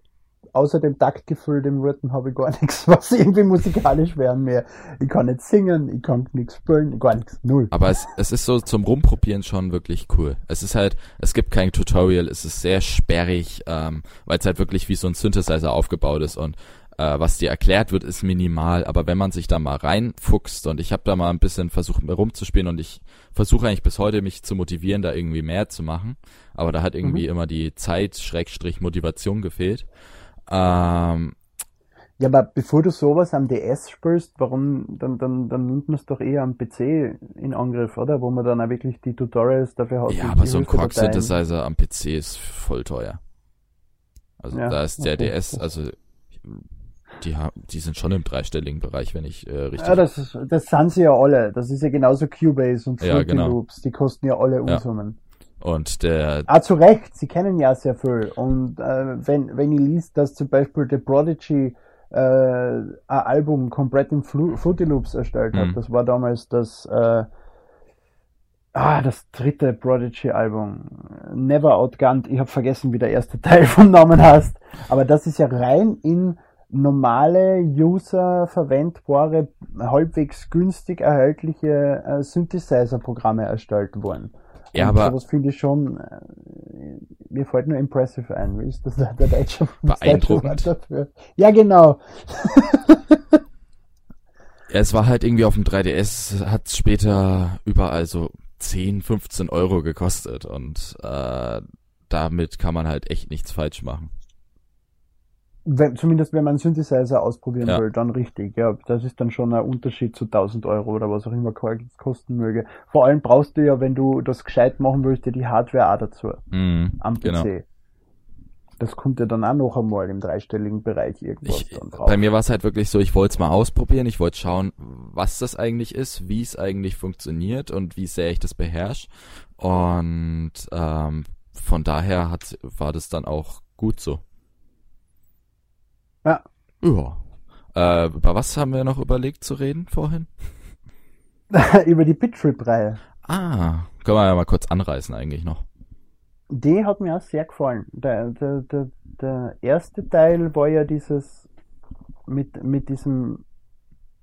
außer dem Taktgefühl, dem Rhythm, habe ich gar nichts, was irgendwie musikalisch wäre mehr. Ich kann nicht singen, ich kann nichts spielen, gar nichts, null. Aber es, es ist so zum Rumprobieren schon wirklich cool. Es ist halt, es gibt kein Tutorial, es ist sehr sperrig, ähm, weil es halt wirklich wie so ein Synthesizer aufgebaut ist und äh, was dir erklärt wird, ist minimal, aber wenn man sich da mal reinfuchst und ich habe da mal ein bisschen versucht rumzuspielen und ich versuche eigentlich bis heute mich zu motivieren, da irgendwie mehr zu machen, aber da hat irgendwie mhm. immer die Zeit Schrägstrich Motivation gefehlt. Ähm, ja, aber bevor du sowas am DS spielst, warum, dann, dann, dann nimmt man es doch eher am PC in Angriff, oder? Wo man dann auch wirklich die Tutorials dafür hat. Ja, aber so ein Quark Synthesizer am PC ist voll teuer. Also ja, da ist der okay. DS, also die haben, die sind schon im dreistelligen Bereich, wenn ich äh, richtig. Ja, das, ist, das sind sie ja alle. Das ist ja genauso Cubase und Fruity ja, genau. Loops. Die kosten ja alle Unsummen. Ja. Und der. Ah, zu Recht, sie kennen ja sehr viel. Und äh, wenn, wenn ihr liest, dass zum Beispiel The Prodigy äh, ein Album komplett in Flu Fruity Loops erstellt hat, mhm. das war damals das, äh, ah, das dritte Prodigy-Album. Never Outgunned. Ich habe vergessen, wie der erste Teil vom Namen heißt. Aber das ist ja rein in normale User verwendbare, halbwegs günstig erhältliche äh, Synthesizer-Programme erstellt worden. Ja, aber. Sowas finde ich schon, äh, mir fällt nur impressive ein. Wie ist das der, deutsche, Beeindruckend. dafür? Ja, genau. ja, es war halt irgendwie auf dem 3DS, hat später überall so 10, 15 Euro gekostet und äh, damit kann man halt echt nichts falsch machen. Wenn, zumindest wenn man Synthesizer ausprobieren ja. will, dann richtig. Ja, das ist dann schon ein Unterschied zu 1000 Euro oder was auch immer kosten möge. Vor allem brauchst du ja, wenn du das gescheit machen willst, ja die Hardware auch dazu. Mhm, am PC. Genau. Das kommt ja dann auch noch einmal im dreistelligen Bereich irgendwas ich, dann drauf. Bei mir war es halt wirklich so, ich wollte es mal ausprobieren, ich wollte schauen, was das eigentlich ist, wie es eigentlich funktioniert und wie sehr ich das beherrsche. Und ähm, von daher hat, war das dann auch gut so. Ja. Ja. Äh, über was haben wir noch überlegt zu reden vorhin? über die Bittrip-Reihe. Ah, können wir ja mal kurz anreißen eigentlich noch. Die hat mir auch sehr gefallen. Der, der, der, der erste Teil war ja dieses mit, mit diesem,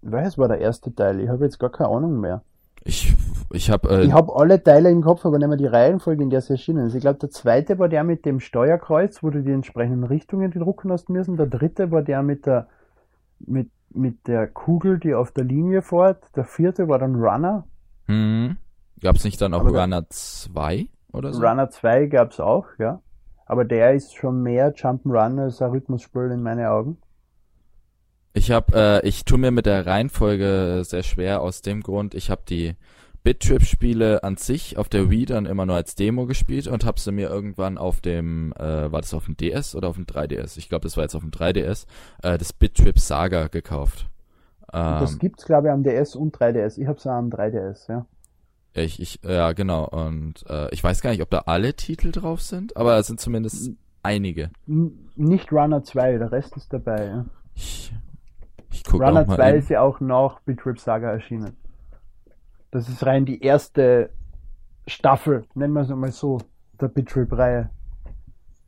was war der erste Teil? Ich habe jetzt gar keine Ahnung mehr. Ich, ich habe äh, ich habe alle Teile im Kopf, aber nicht mehr die Reihenfolge, in der sie erschienen ist. Ich glaube, der zweite war der mit dem Steuerkreuz, wo du die entsprechenden Richtungen drucken hast müssen. Der dritte war der mit der mit, mit der Kugel, die auf der Linie fährt. Der vierte war dann Runner. Mhm. Gab es nicht dann auch aber Runner 2 oder so? Runner 2 gab es auch, ja. Aber der ist schon mehr Jump'n'Run als ein Rhythmusspiel in meinen Augen. Ich habe, äh, ich tue mir mit der Reihenfolge sehr schwer aus dem Grund, ich habe die Bit-Trip-Spiele an sich auf der Wii dann immer nur als Demo gespielt und habe sie mir irgendwann auf dem, äh, war das auf dem DS oder auf dem 3DS? Ich glaube, das war jetzt auf dem 3DS, äh, das Bit-Trip Saga gekauft. Ähm, das gibt's glaube ich am DS und 3DS. Ich habe es am 3DS, ja. Ich, ich, ja genau. Und äh, ich weiß gar nicht, ob da alle Titel drauf sind, aber es sind zumindest einige. nicht Runner 2, der Rest ist dabei. Ja. Ich ich guck Runner auch mal 2 ist ja auch nach Bitrip Saga erschienen. Das ist rein die erste Staffel, nennen wir es mal so, der Bitrip-Reihe.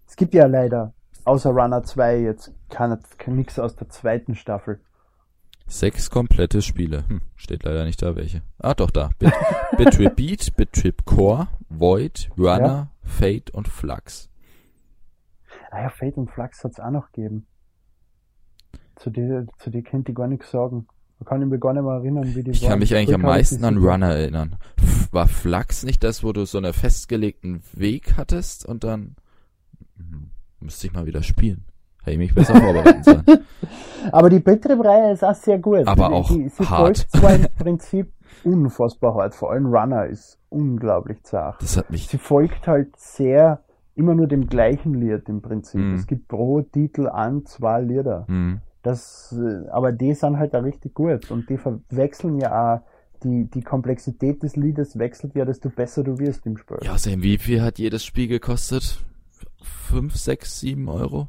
Es gibt ja leider, außer Runner 2, jetzt kann, kann nichts aus der zweiten Staffel. Sechs komplette Spiele. Hm, steht leider nicht da welche. Ah, doch da. Bit, Bitrip Beat, Bitrip Core, Void, Runner, ja. Fate und Flux. Ah ja, Fate und Flux hat es auch noch gegeben. Zu dir, zu dir könnte ich gar nichts sagen. Da kann ich mich gar nicht mehr erinnern, wie die Ich waren. kann mich eigentlich am meisten an Runner erinnern. War Flux nicht das, wo du so einen festgelegten Weg hattest und dann müsste ich mal wieder spielen. Hätte ich mich besser vorbereiten sollen. Aber die Betriebreihe ist auch sehr gut. Aber auch die, sie hart. folgt zwar im Prinzip unfassbar hart. Vor allem Runner ist unglaublich zart. Das hat mich. Sie folgt halt sehr immer nur dem gleichen Lied im Prinzip. Mm. Es gibt pro Titel an zwei Lieder. Mm. Das, äh, aber die sind halt auch richtig gut und die verwechseln ja auch die, die Komplexität des Liedes wechselt ja, desto besser du wirst im Spiel. Ja, Sam, wie viel hat jedes Spiel gekostet? Fünf, sechs, sieben Euro?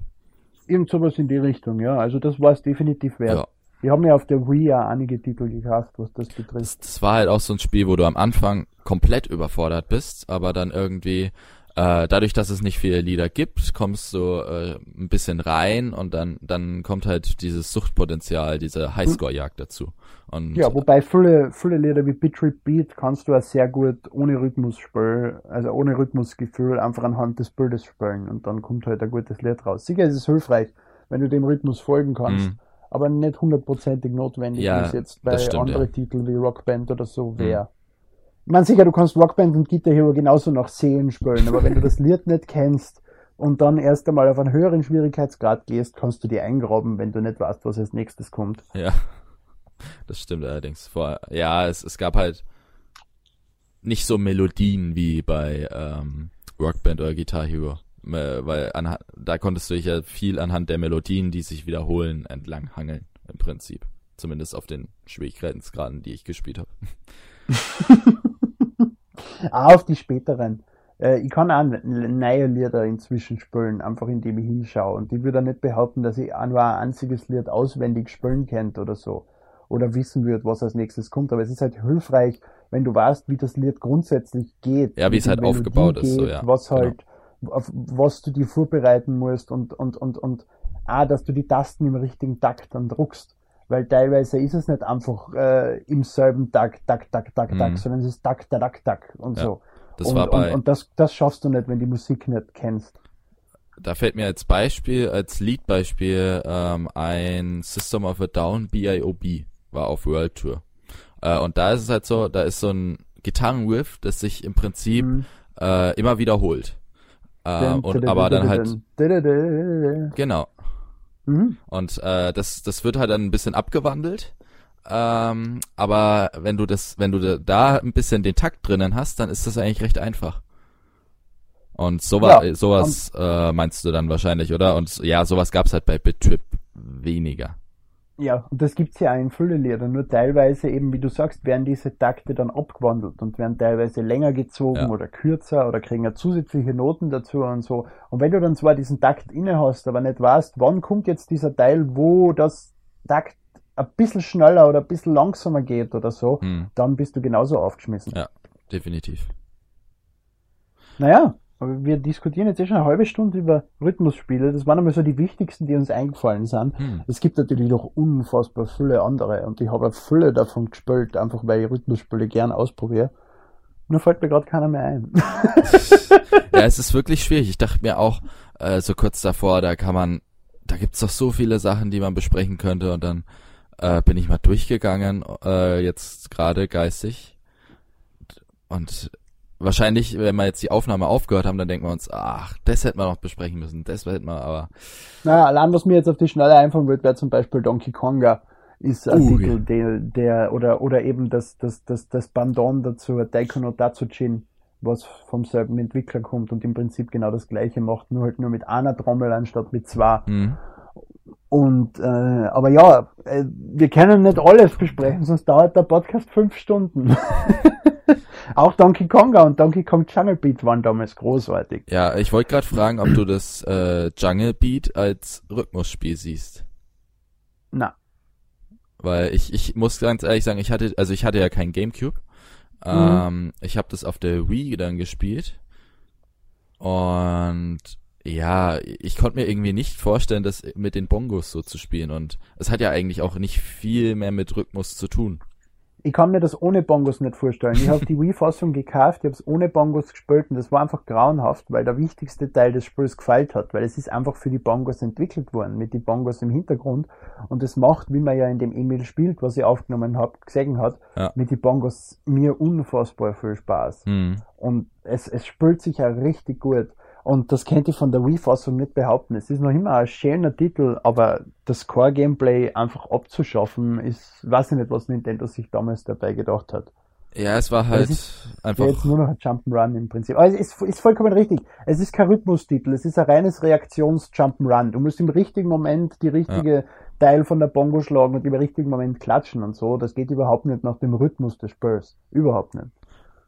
Irgend sowas in die Richtung, ja. Also das war es definitiv wert. Ja. Wir haben ja auf der Wii ja einige Titel gekauft, was das betrifft. Das, das war halt auch so ein Spiel, wo du am Anfang komplett überfordert bist, aber dann irgendwie äh, dadurch, dass es nicht viele Lieder gibt, kommst du äh, ein bisschen rein und dann, dann kommt halt dieses Suchtpotenzial, diese Highscore-Jagd dazu. Und, ja, wobei viele, viele Lieder wie Beat Trip Beat kannst du ja sehr gut ohne Rhythmus spielen, also ohne Rhythmusgefühl einfach anhand des Bildes spielen und dann kommt halt ein gutes Lied raus. Sicher ist es hilfreich, wenn du dem Rhythmus folgen kannst, mhm. aber nicht hundertprozentig notwendig, ja, wie es jetzt bei anderen ja. Titeln wie Rockband oder so mhm. wäre. Mhm. Ich meine, sicher, du kannst Rockband und Guitar Hero genauso nach Sehen spielen, aber wenn du das Lied nicht kennst und dann erst einmal auf einen höheren Schwierigkeitsgrad gehst, kannst du dir eingraben, wenn du nicht weißt, was als nächstes kommt. Ja, das stimmt allerdings. Vor, ja, es, es gab halt nicht so Melodien wie bei ähm, Rockband oder Guitar Hero. Äh, weil an, da konntest du dich ja viel anhand der Melodien, die sich wiederholen, entlang hangeln, im Prinzip. Zumindest auf den Schwierigkeitsgraden, die ich gespielt habe. auch auf die späteren. Äh, ich kann auch neue Lieder inzwischen spielen, einfach indem ich hinschaue. Und ich würde nicht behaupten, dass ich auch nur ein einziges Lied auswendig spielen kennt oder so. Oder wissen würde, was als nächstes kommt. Aber es ist halt hilfreich, wenn du weißt, wie das Lied grundsätzlich geht. Ja, wie es halt Melodie aufgebaut geht, ist, so, ja. Was genau. halt, genau. auf was du dir vorbereiten musst und, und, und, und, ah, dass du die Tasten im richtigen Takt dann druckst weil teilweise ist es nicht einfach äh, im selben Tag, Tag, Tag, Tag, mhm. Tag, sondern es ist Tag, Tag, Tag, Tag und ja, so. Das und, war bei, und, und das, das schaffst du nicht, wenn die Musik nicht kennst. Da fällt mir als Beispiel, als Liedbeispiel ähm, ein System of a Down BIOB war auf World Tour. Äh, und da ist es halt so, da ist so ein Gitarrenriff, das sich im Prinzip mhm. äh, immer wiederholt. Äh, und aber dann halt genau Mhm. Und äh, das, das wird halt dann ein bisschen abgewandelt. Ähm, aber wenn du das, wenn du da ein bisschen den Takt drinnen hast, dann ist das eigentlich recht einfach. Und sowas, ja, sowas äh, meinst du dann wahrscheinlich, oder? Und ja, sowas gab's halt bei BitTrip weniger. Ja, und das gibt's ja auch in vielen Liedern, nur teilweise eben, wie du sagst, werden diese Takte dann abgewandelt und werden teilweise länger gezogen ja. oder kürzer oder kriegen ja zusätzliche Noten dazu und so. Und wenn du dann zwar diesen Takt inne hast, aber nicht weißt, wann kommt jetzt dieser Teil, wo das Takt ein bisschen schneller oder ein bisschen langsamer geht oder so, hm. dann bist du genauso aufgeschmissen. Ja, definitiv. Naja, aber wir diskutieren jetzt eh schon eine halbe Stunde über Rhythmusspiele. Das waren einmal so die wichtigsten, die uns eingefallen sind. Hm. Es gibt natürlich noch unfassbar viele andere und ich habe viele davon gespielt, einfach weil ich Rhythmusspiele gern ausprobiere. Nur fällt mir gerade keiner mehr ein. ja, es ist wirklich schwierig. Ich dachte mir auch äh, so kurz davor, da kann man, da gibt's doch so viele Sachen, die man besprechen könnte und dann äh, bin ich mal durchgegangen, äh, jetzt gerade geistig. Und wahrscheinlich, wenn wir jetzt die Aufnahme aufgehört haben, dann denken wir uns, ach, das hätten wir noch besprechen müssen, das hätten wir aber. Naja, allein was mir jetzt auf die Schnelle einfallen wird, wäre zum Beispiel Donkey Konga ist ein uh, Titel, der, der, oder, oder eben das, das, das, das Bandon dazu, Daiko no Datsujin, was vom selben Entwickler kommt und im Prinzip genau das gleiche macht, nur halt nur mit einer Trommel anstatt mit zwei. Mhm. Und äh, aber ja, äh, wir können nicht alles besprechen, sonst dauert der Podcast fünf Stunden. Auch Donkey Konga und Donkey Kong Jungle Beat waren damals großartig. Ja, ich wollte gerade fragen, ob du das äh, Jungle Beat als Rhythmusspiel siehst. Na. Weil ich, ich muss ganz ehrlich sagen, ich hatte, also ich hatte ja kein Gamecube. Mhm. Ähm, ich habe das auf der Wii dann gespielt. Und ja, ich konnte mir irgendwie nicht vorstellen, das mit den Bongos so zu spielen. Und es hat ja eigentlich auch nicht viel mehr mit Rhythmus zu tun ich kann mir das ohne Bongos nicht vorstellen. Ich habe die Wii-Fassung gekauft, ich habe es ohne Bongos gespielt und das war einfach grauenhaft, weil der wichtigste Teil des Spiels gefeilt hat, weil es ist einfach für die Bongos entwickelt worden, mit den Bongos im Hintergrund und es macht, wie man ja in dem E-Mail spielt, was ich aufgenommen habe, gesehen hat, ja. mit den Bongos mir unfassbar viel Spaß. Mhm. Und es, es spielt sich ja richtig gut. Und das könnte ich von der Wii-Fassung nicht behaupten. Es ist noch immer ein schöner Titel, aber das Core-Gameplay einfach abzuschaffen, ist, weiß ich nicht, was Nintendo sich damals dabei gedacht hat. Ja, es war halt es einfach. Jetzt nur noch ein Jump'n'Run im Prinzip. Aber es ist, ist vollkommen richtig. Es ist kein Rhythmustitel, es ist ein reines Reaktions-Jump'n'Run. Du musst im richtigen Moment die richtige ja. Teil von der Bongo schlagen und im richtigen Moment klatschen und so. Das geht überhaupt nicht nach dem Rhythmus des Spiels. Überhaupt nicht.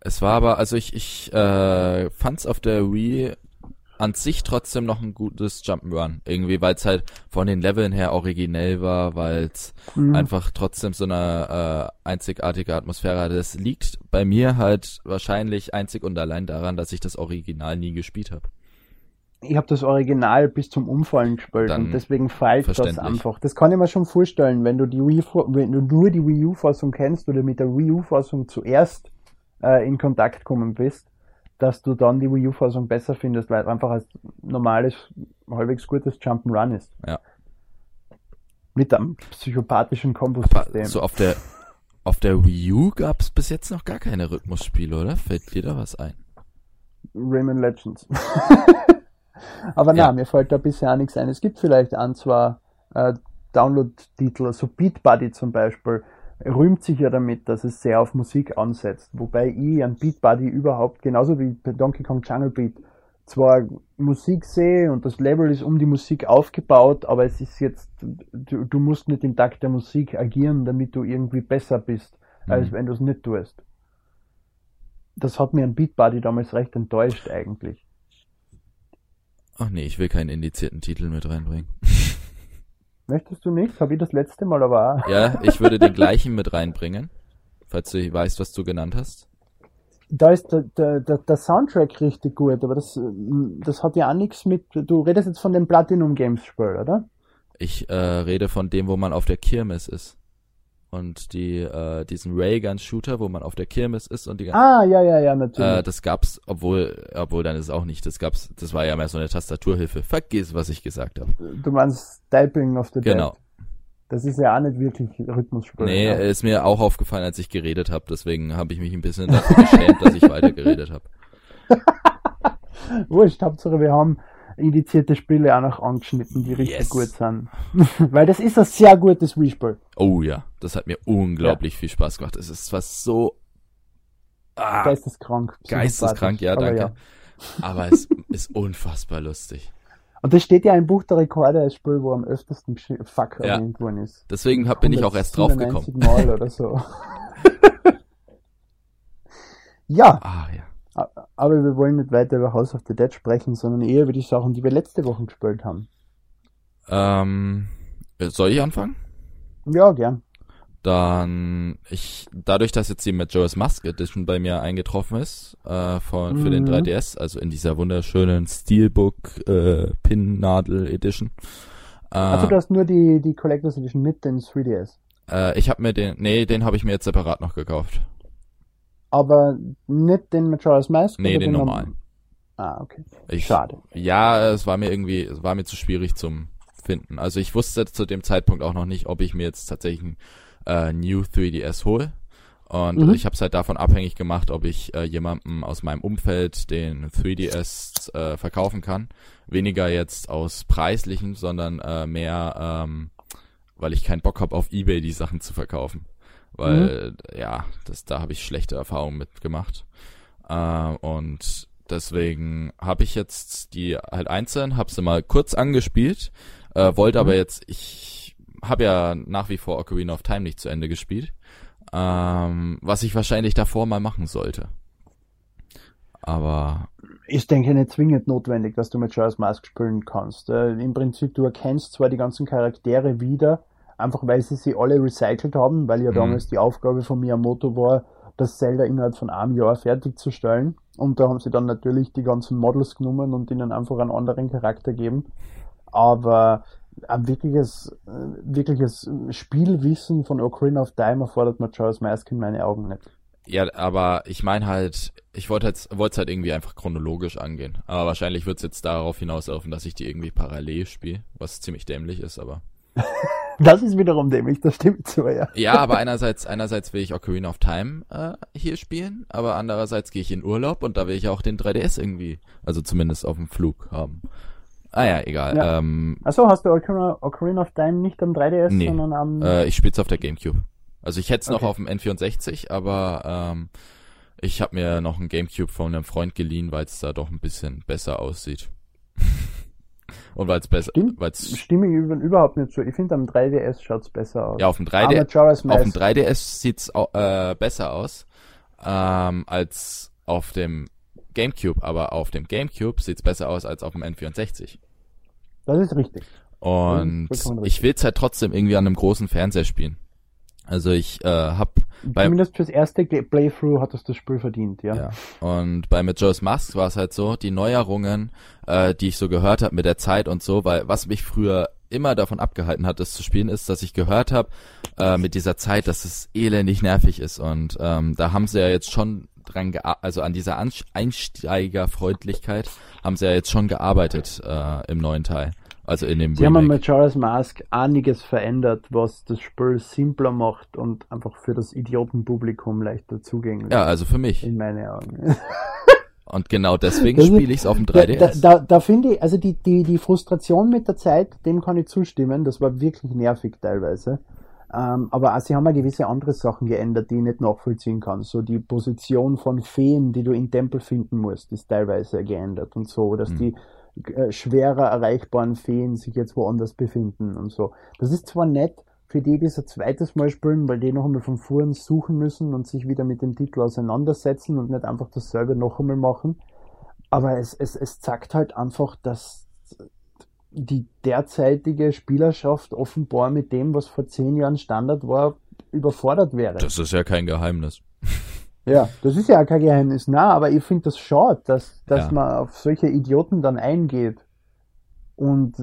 Es war aber, also ich, ich äh, fand's auf der Wii an sich trotzdem noch ein gutes Jump'n'Run. Irgendwie, weil es halt von den Leveln her originell war, weil es mhm. einfach trotzdem so eine äh, einzigartige Atmosphäre hatte. Das liegt bei mir halt wahrscheinlich einzig und allein daran, dass ich das Original nie gespielt habe. Ich habe das Original bis zum Umfallen gespielt Dann und deswegen feilt das einfach. Das kann ich mir schon vorstellen, wenn du die Wii, wenn du nur die Wii U-Fassung kennst oder mit der Wii U-Fassung zuerst äh, in Kontakt kommen bist, dass du dann die Wii U-Fassung besser findest, weil es einfach ein normales, halbwegs gutes Jump'n'Run ist. Ja. Mit einem psychopathischen Kombosystem. So auf der, auf der Wii U gab es bis jetzt noch gar keine Rhythmusspiele, oder? Fällt dir da was ein? Rayman Legends. Aber ja. na, mir fällt da bisher nichts ein. Es gibt vielleicht ein, zwei äh, Download-Titel, also Beat Buddy zum Beispiel, rühmt sich ja damit, dass es sehr auf Musik ansetzt. Wobei ich an Beat Buddy überhaupt, genauso wie bei Donkey Kong Jungle Beat, zwar Musik sehe und das Level ist um die Musik aufgebaut, aber es ist jetzt, du, du musst nicht im Takt der Musik agieren, damit du irgendwie besser bist, mhm. als wenn du es nicht tust. Das hat mir an Beat Buddy damals recht enttäuscht eigentlich. Ach nee, ich will keinen indizierten Titel mit reinbringen. Möchtest du nicht? Habe ich das letzte Mal aber auch. Ja, ich würde den gleichen mit reinbringen, falls du weißt, was du genannt hast. Da ist der, der, der, der Soundtrack richtig gut, aber das, das hat ja auch nichts mit. Du redest jetzt von dem Platinum Games Spiel, oder? Ich äh, rede von dem, wo man auf der Kirmes ist und die äh, diesen Raygun-Shooter, wo man auf der Kirmes ist und die ganzen, Ah, ja, ja, ja, natürlich. Äh, das gab's, obwohl, obwohl dann ist es auch nicht, das gab's, das war ja mehr so eine Tastaturhilfe. Vergiss, was ich gesagt habe. Du meinst Typing of the Genau. Dead. Das ist ja auch nicht wirklich Rhythmusspiel. Nee, ja. ist mir auch aufgefallen, als ich geredet habe, deswegen habe ich mich ein bisschen dafür geschämt, dass ich weiter geredet habe. Wurscht, Hauptsache wir haben indizierte Spiele auch noch angeschnitten, die richtig Yes. gut sind. Weil das ist ein sehr gutes Wii-Spiel. Oh ja, das hat mir unglaublich viel Spaß gemacht. Es ist was so ah, Geisteskrank. geisteskrank, ja, danke. Aber Aber es ist unfassbar lustig. Und das steht ja im Buch der Rekorde als Spiel, wo am öftesten Fuck Ja. erwähnt worden ist. Deswegen hab, bin ich auch erst drauf gekommen. 197 Mal oder so. ja, Ah ja. Aber wir wollen nicht weiter über House of the Dead sprechen, sondern eher über die Sachen, die wir letzte Woche gespielt haben. Ähm, soll ich anfangen? Ja, gern. Dann ich dadurch, dass jetzt die Majora's Mask Edition bei mir eingetroffen ist äh, von für den Mhm. 3DS, also in dieser wunderschönen Steelbook äh, Pinnadel Edition. Äh, Also du hast nur die, die Collectors Edition mit den 3DS. äh, ich habe mir den, nee, den habe ich mir jetzt separat noch gekauft. Aber nicht den Majora's Mask? Nee, den norm- normalen. Ah, okay. Ich, Schade. Ja, es war mir irgendwie, es war mir zu schwierig zum finden. Also ich wusste zu dem Zeitpunkt auch noch nicht, ob ich mir jetzt tatsächlich ein äh, New 3DS hole. Und Mhm. ich habe es halt davon abhängig gemacht, ob ich äh, jemandem aus meinem Umfeld den 3DS äh, verkaufen kann. Weniger jetzt aus preislichen, sondern äh, mehr, ähm, weil ich keinen Bock habe, auf Ebay die Sachen zu verkaufen. Weil, ja, das, da habe ich schlechte Erfahrungen mitgemacht. Äh, und deswegen habe ich jetzt die halt einzeln, habe sie mal kurz angespielt, äh, wollte aber Mhm. jetzt, ich habe ja nach wie vor Ocarina of Time nicht zu Ende gespielt, ähm, was ich wahrscheinlich davor mal machen sollte. Aber Ich denke nicht zwingend notwendig, dass du Majora's Mask spielen kannst. Äh, Im Prinzip, du erkennst zwar die ganzen Charaktere wieder, einfach weil sie sie alle recycelt haben, weil ja Mhm. damals die Aufgabe von Miyamoto war, das Zelda innerhalb von einem Jahr fertigzustellen. Und da haben sie dann natürlich die ganzen Models genommen und ihnen einfach einen anderen Charakter gegeben. Aber ein wirkliches, äh, wirkliches Spielwissen von Ocarina of Time erfordert Majora's Mask in meinen Augen nicht. ja, aber ich meine halt, ich wollte jetzt wollte es halt irgendwie einfach chronologisch angehen. Aber wahrscheinlich wird es jetzt darauf hinauslaufen, dass ich die irgendwie parallel spiele, was ziemlich dämlich ist, aber Das ist wiederum dämlich, das stimmt so, ja. Ja, aber einerseits, einerseits will ich Ocarina of Time äh, hier spielen, aber andererseits gehe ich in Urlaub und da will ich auch den 3DS irgendwie, also zumindest auf dem Flug haben. Ah ja, egal. Ja. Ähm, Achso, hast du Ocarina, Ocarina of Time nicht am 3DS, Nee. sondern am. äh, ich spiele es auf der Gamecube. Also ich hätte es noch Okay. auf dem N64, aber ähm, ich habe mir noch ein Gamecube von einem Freund geliehen, weil es da doch ein bisschen besser aussieht. Und weil es besser, Stimmt. weil es Stimme ich über- überhaupt nicht so. Ich finde, am 3DS schaut's besser aus. ja auf dem Aber 3D, Majora's Auf dem Mask, 3DS sieht's au- äh, besser aus ähm, als auf dem GameCube, aber auf dem GameCube sieht's besser aus als auf dem N64. das ist richtig. Und ist richtig. ich will's halt trotzdem irgendwie an einem großen Fernseher spielen. Also ich äh, hab Bei- Zumindest fürs erste Play- Playthrough hat es das Spiel verdient, ja. ja. Und bei Majora's Mask war es halt so, die Neuerungen, äh, die ich so gehört habe mit der Zeit und so, weil was mich früher immer davon abgehalten hat, das zu spielen, ist, dass ich gehört habe äh, mit dieser Zeit, dass es elendig nervig ist. Und ähm, da haben sie ja jetzt schon dran also an dieser Einsteigerfreundlichkeit haben sie ja jetzt schon gearbeitet äh, im neuen Teil. Also in dem Sie haben an Remake. Majora's Mask einiges verändert, was das Spiel simpler macht und einfach für das Idiotenpublikum leichter zugänglich. Ja, also für mich. In meinen Augen. Und genau deswegen spiele ich es auf dem Da, 3DS. da, da finde ich, also die, die, die Frustration mit der Zeit, dem kann ich zustimmen, das war wirklich nervig teilweise. Ähm, aber auch, sie haben ja gewisse andere Sachen geändert, die ich nicht nachvollziehen kann. So die Position von Feen, die du in Tempel finden musst, ist teilweise geändert und so, dass Hm. die äh, schwerer erreichbaren Feen sich jetzt woanders befinden und so. Das ist zwar nett, für die, die es ein zweites Mal spielen, weil die noch einmal von vorn suchen müssen und sich wieder mit dem Titel auseinandersetzen und nicht einfach dasselbe noch einmal machen. Aber es, es, es zeigt halt einfach, dass die derzeitige Spielerschaft offenbar mit dem, was vor zehn Jahren Standard war, überfordert wäre. Das ist ja kein Geheimnis. Ja, das ist ja kein Geheimnis. Na, aber ich finde das schade, dass, dass Ja. man auf solche Idioten dann eingeht. Und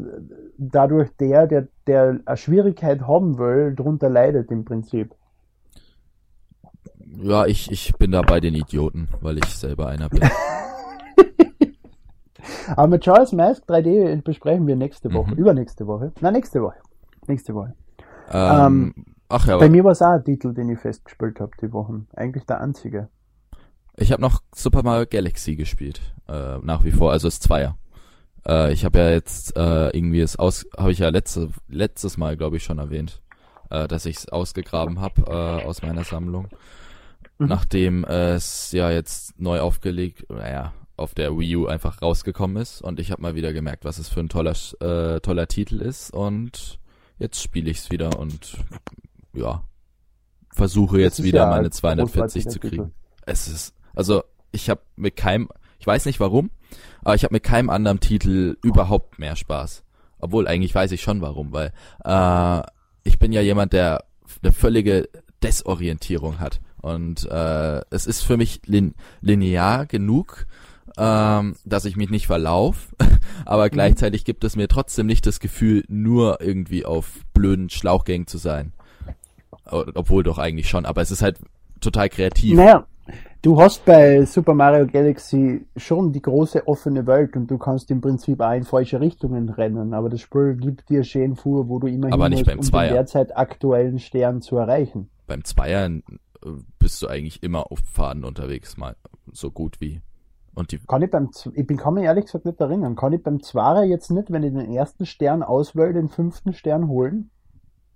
dadurch der, der, der eine Schwierigkeit haben will, drunter leidet im Prinzip. Ja, ich, ich bin da bei den Idioten, weil ich selber einer bin. Aber mit Charles Mask 3D besprechen wir nächste Woche. Mhm. Übernächste Woche. Na, nächste Woche. Nächste Woche. ähm, ach ja, Bei mir war es auch ein Titel, den ich festgespielt habe die Wochen. Eigentlich der einzige. ich habe noch Super Mario Galaxy gespielt, äh, nach wie vor, also das Zweier. Äh, ich habe ja jetzt äh, irgendwie es aus, habe ich ja letzte, letztes Mal, glaube ich, schon erwähnt, äh, dass ich es ausgegraben habe äh, aus meiner Sammlung. Mhm. Nachdem es ja jetzt neu aufgelegt, naja, auf der Wii U einfach rausgekommen ist und ich habe mal wieder gemerkt, was es für ein toller äh, toller Titel ist und jetzt spiele ich es wieder und ja versuche jetzt wieder ja meine 240 zu kriegen. Es ist also ich habe mit keinem ich weiß nicht warum, aber ich habe mit keinem anderen Titel überhaupt mehr Spaß. Obwohl eigentlich weiß ich schon warum, weil äh, ich bin ja jemand, der eine völlige Desorientierung hat und äh, es ist für mich lin linear genug, ähm, dass ich mich nicht verlauf, aber mhm. gleichzeitig gibt es mir trotzdem nicht das Gefühl, nur irgendwie auf blöden Schlauchgängen zu sein. Obwohl doch eigentlich schon, aber es ist halt total kreativ. Naja, du hast bei Super Mario Galaxy schon die große offene Welt und du kannst im Prinzip auch in falsche Richtungen rennen, aber das Spiel gibt dir schön vor, wo du immer aber hin musst, um den derzeit aktuellen Stern zu erreichen. Beim Zweier äh, bist du eigentlich immer auf Pfaden unterwegs, mal so gut wie. Und die kann ich beim, ich bin, kann mich ehrlich gesagt nicht erinnern, kann ich beim Zwarer jetzt nicht, wenn ich den ersten Stern auswähle, den fünften Stern holen?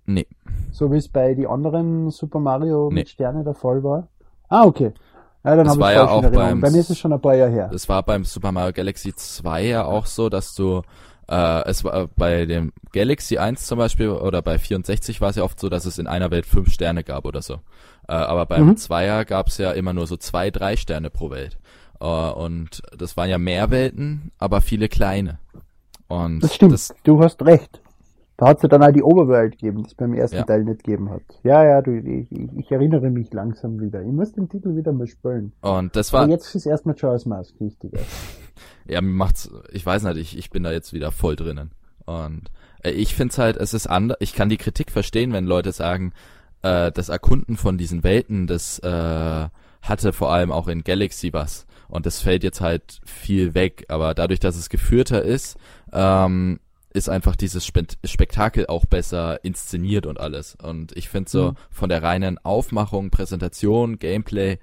Nee. So wie es bei die anderen Super Mario nee. mit Sterne der Fall war? Ah, okay. Ja, dann das war ja auch beim, bei mir ist es schon ein paar Jahre her. Es war beim Super Mario Galaxy 2 ja auch so, dass du äh, es war bei dem Galaxy 1 zum Beispiel oder bei 64 war es ja oft so, dass es in einer Welt fünf Sterne gab oder so. Äh, aber beim mhm. Zweier gab es ja immer nur so zwei, drei Sterne pro Welt. Uh, und das waren ja mehr Welten, aber viele kleine. Und das stimmt, das, du hast recht. Da hat es ja dann auch die Oberwelt gegeben, die es beim ersten ja. Teil nicht gegeben hat. Ja, ja, du, ich, ich, erinnere mich langsam wieder. Ich muss den Titel wieder mal spielen. Und das war. Aber jetzt ist erstmal Charles Mask wichtiger. ja, mir macht's, ich weiß nicht, ich, ich bin da jetzt wieder voll drinnen. Und äh, ich find's halt, es ist anders, ich kann die Kritik verstehen, wenn Leute sagen, äh, das Erkunden von diesen Welten, das äh, hatte vor allem auch in Galaxy was. Und das fällt jetzt halt viel weg. Aber dadurch, dass es geführter ist, ähm, ist einfach dieses Spe Spektakel auch besser inszeniert und alles. Und ich finde so mhm. von der reinen Aufmachung, Präsentation, Gameplay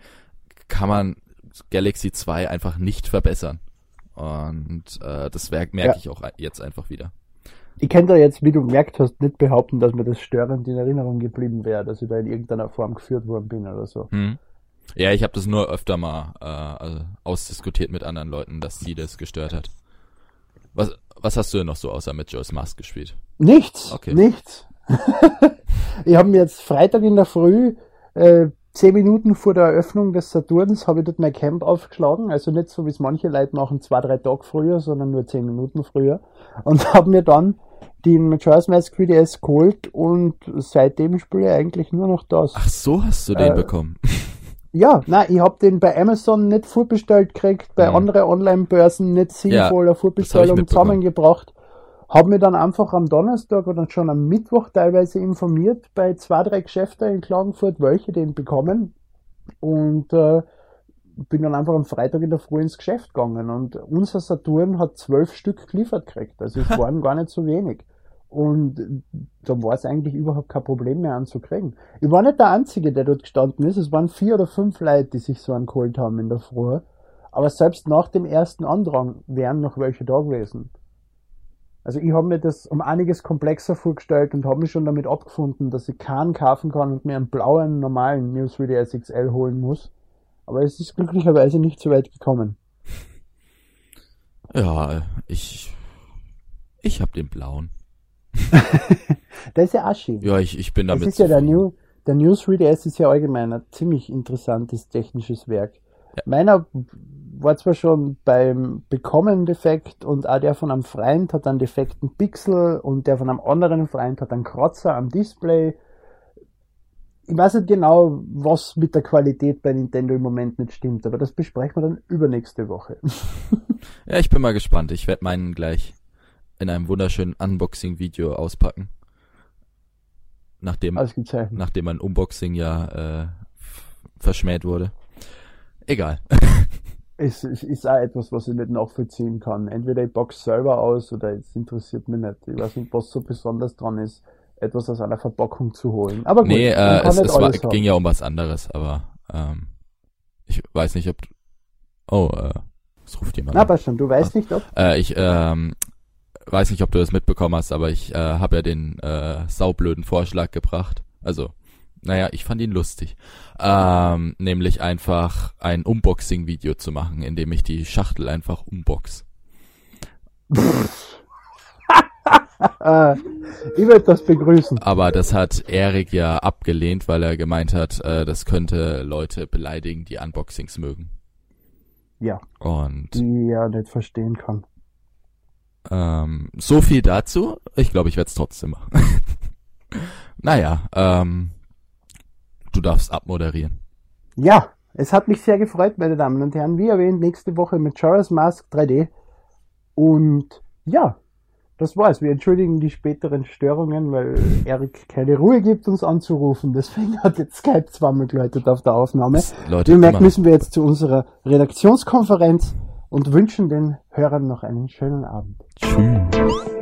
kann man Galaxy 2 einfach nicht verbessern. Und äh, das merke ja. ich auch jetzt einfach wieder. Ich kann da jetzt, wie du gemerkt hast, nicht behaupten, dass mir das störend in Erinnerung geblieben wäre, dass ich da in irgendeiner Form geführt worden bin oder so. Mhm. Ja, ich habe das nur öfter mal äh, also ausdiskutiert mit anderen Leuten, dass sie das gestört hat. Was, was hast du denn noch so außer mit Joe's Mask gespielt? Nichts. Okay. Nichts. ich habe mir jetzt Freitag in der Früh äh, zehn Minuten vor der Eröffnung des Saturns habe ich dort mein Camp aufgeschlagen. Also nicht so wie es manche Leute machen, zwei, drei Tage früher, sondern nur zehn Minuten früher. Und habe mir dann den Majora's Mask 3DS geholt und seitdem spiele ich eigentlich nur noch das. Ach so hast du den äh, bekommen. Ja, nein, ich hab den bei Amazon nicht vorbestellt gekriegt, bei mhm. anderen Online-Börsen nicht sinnvoller ja, Vorbestellung zusammengebracht. Hab mir dann einfach am Donnerstag oder schon am Mittwoch teilweise informiert bei zwei, drei Geschäften in Klagenfurt, welche den bekommen. Und äh, bin dann einfach am Freitag in der Früh ins Geschäft gegangen. Und unser Saturn hat zwölf Stück geliefert gekriegt. Also es waren gar nicht so wenig. Und da war es eigentlich überhaupt kein Problem mehr anzukriegen. Ich war nicht der Einzige, der dort gestanden ist. Es waren vier oder fünf Leute, die sich so einen geholt haben in der Früh. Aber selbst nach dem ersten Andrang wären noch welche da gewesen. Also ich habe mir das um einiges komplexer vorgestellt und habe mich schon damit abgefunden, dass ich keinen kaufen kann und mir einen blauen, normalen News 3DS XL holen muss. Aber es ist glücklicherweise nicht so weit gekommen. Ja, ich ich hab den blauen. das ist ja Aschi. Ja, ich, ich bin damit. Das ist ja der, New, der News 3DS ist ja allgemein ein ziemlich interessantes technisches Werk. Ja. Meiner war zwar schon beim Bekommen defekt und auch der von einem Freund hat einen defekten Pixel und der von einem anderen Freund hat einen Kratzer am Display. Ich weiß nicht genau, was mit der Qualität bei Nintendo im Moment nicht stimmt, aber das besprechen wir dann übernächste Woche. ja, ich bin mal gespannt. Ich werde meinen gleich in einem wunderschönen Unboxing-Video auspacken. Nachdem, nachdem mein Unboxing ja äh, verschmäht wurde. Egal. es, es ist auch etwas, was ich nicht nachvollziehen kann. Entweder ich box selber aus oder es interessiert mich nicht. Ich weiß nicht, was so besonders dran ist, etwas aus einer Verpackung zu holen. Aber gut, nee, äh, es, es war, ging ja um was anderes, aber ähm, ich weiß nicht, ob. Oh, äh, Es ruft jemand Na, passt schon. Du weißt nicht, ob. Äh, ich ähm, weiß nicht, ob du das mitbekommen hast, aber ich äh, habe ja den äh, saublöden Vorschlag gebracht. Also, naja, ich fand ihn lustig. Ähm, nämlich einfach ein Unboxing-Video zu machen, in dem ich die Schachtel einfach unbox. Ich würde das begrüßen. Aber das hat Erik ja abgelehnt, weil er gemeint hat, äh, das könnte Leute beleidigen, die Unboxings mögen. Ja, Und die ja nicht verstehen kann. Ähm, so viel dazu. Ich glaube, ich werde es trotzdem machen. naja, ähm, du darfst abmoderieren. Ja, es hat mich sehr gefreut, meine Damen und Herren. Wie erwähnt, nächste Woche mit Majora's Mask 3D. Und ja, das war's. Wir entschuldigen die späteren Störungen, weil Erik keine Ruhe gibt, uns anzurufen. Deswegen hat jetzt Skype zweimal geläutet auf der Aufnahme. Leute, Wie ihr merkt, immer- müssen wir jetzt zu unserer Redaktionskonferenz und wünschen den Hörern noch einen schönen Abend. Tschüss.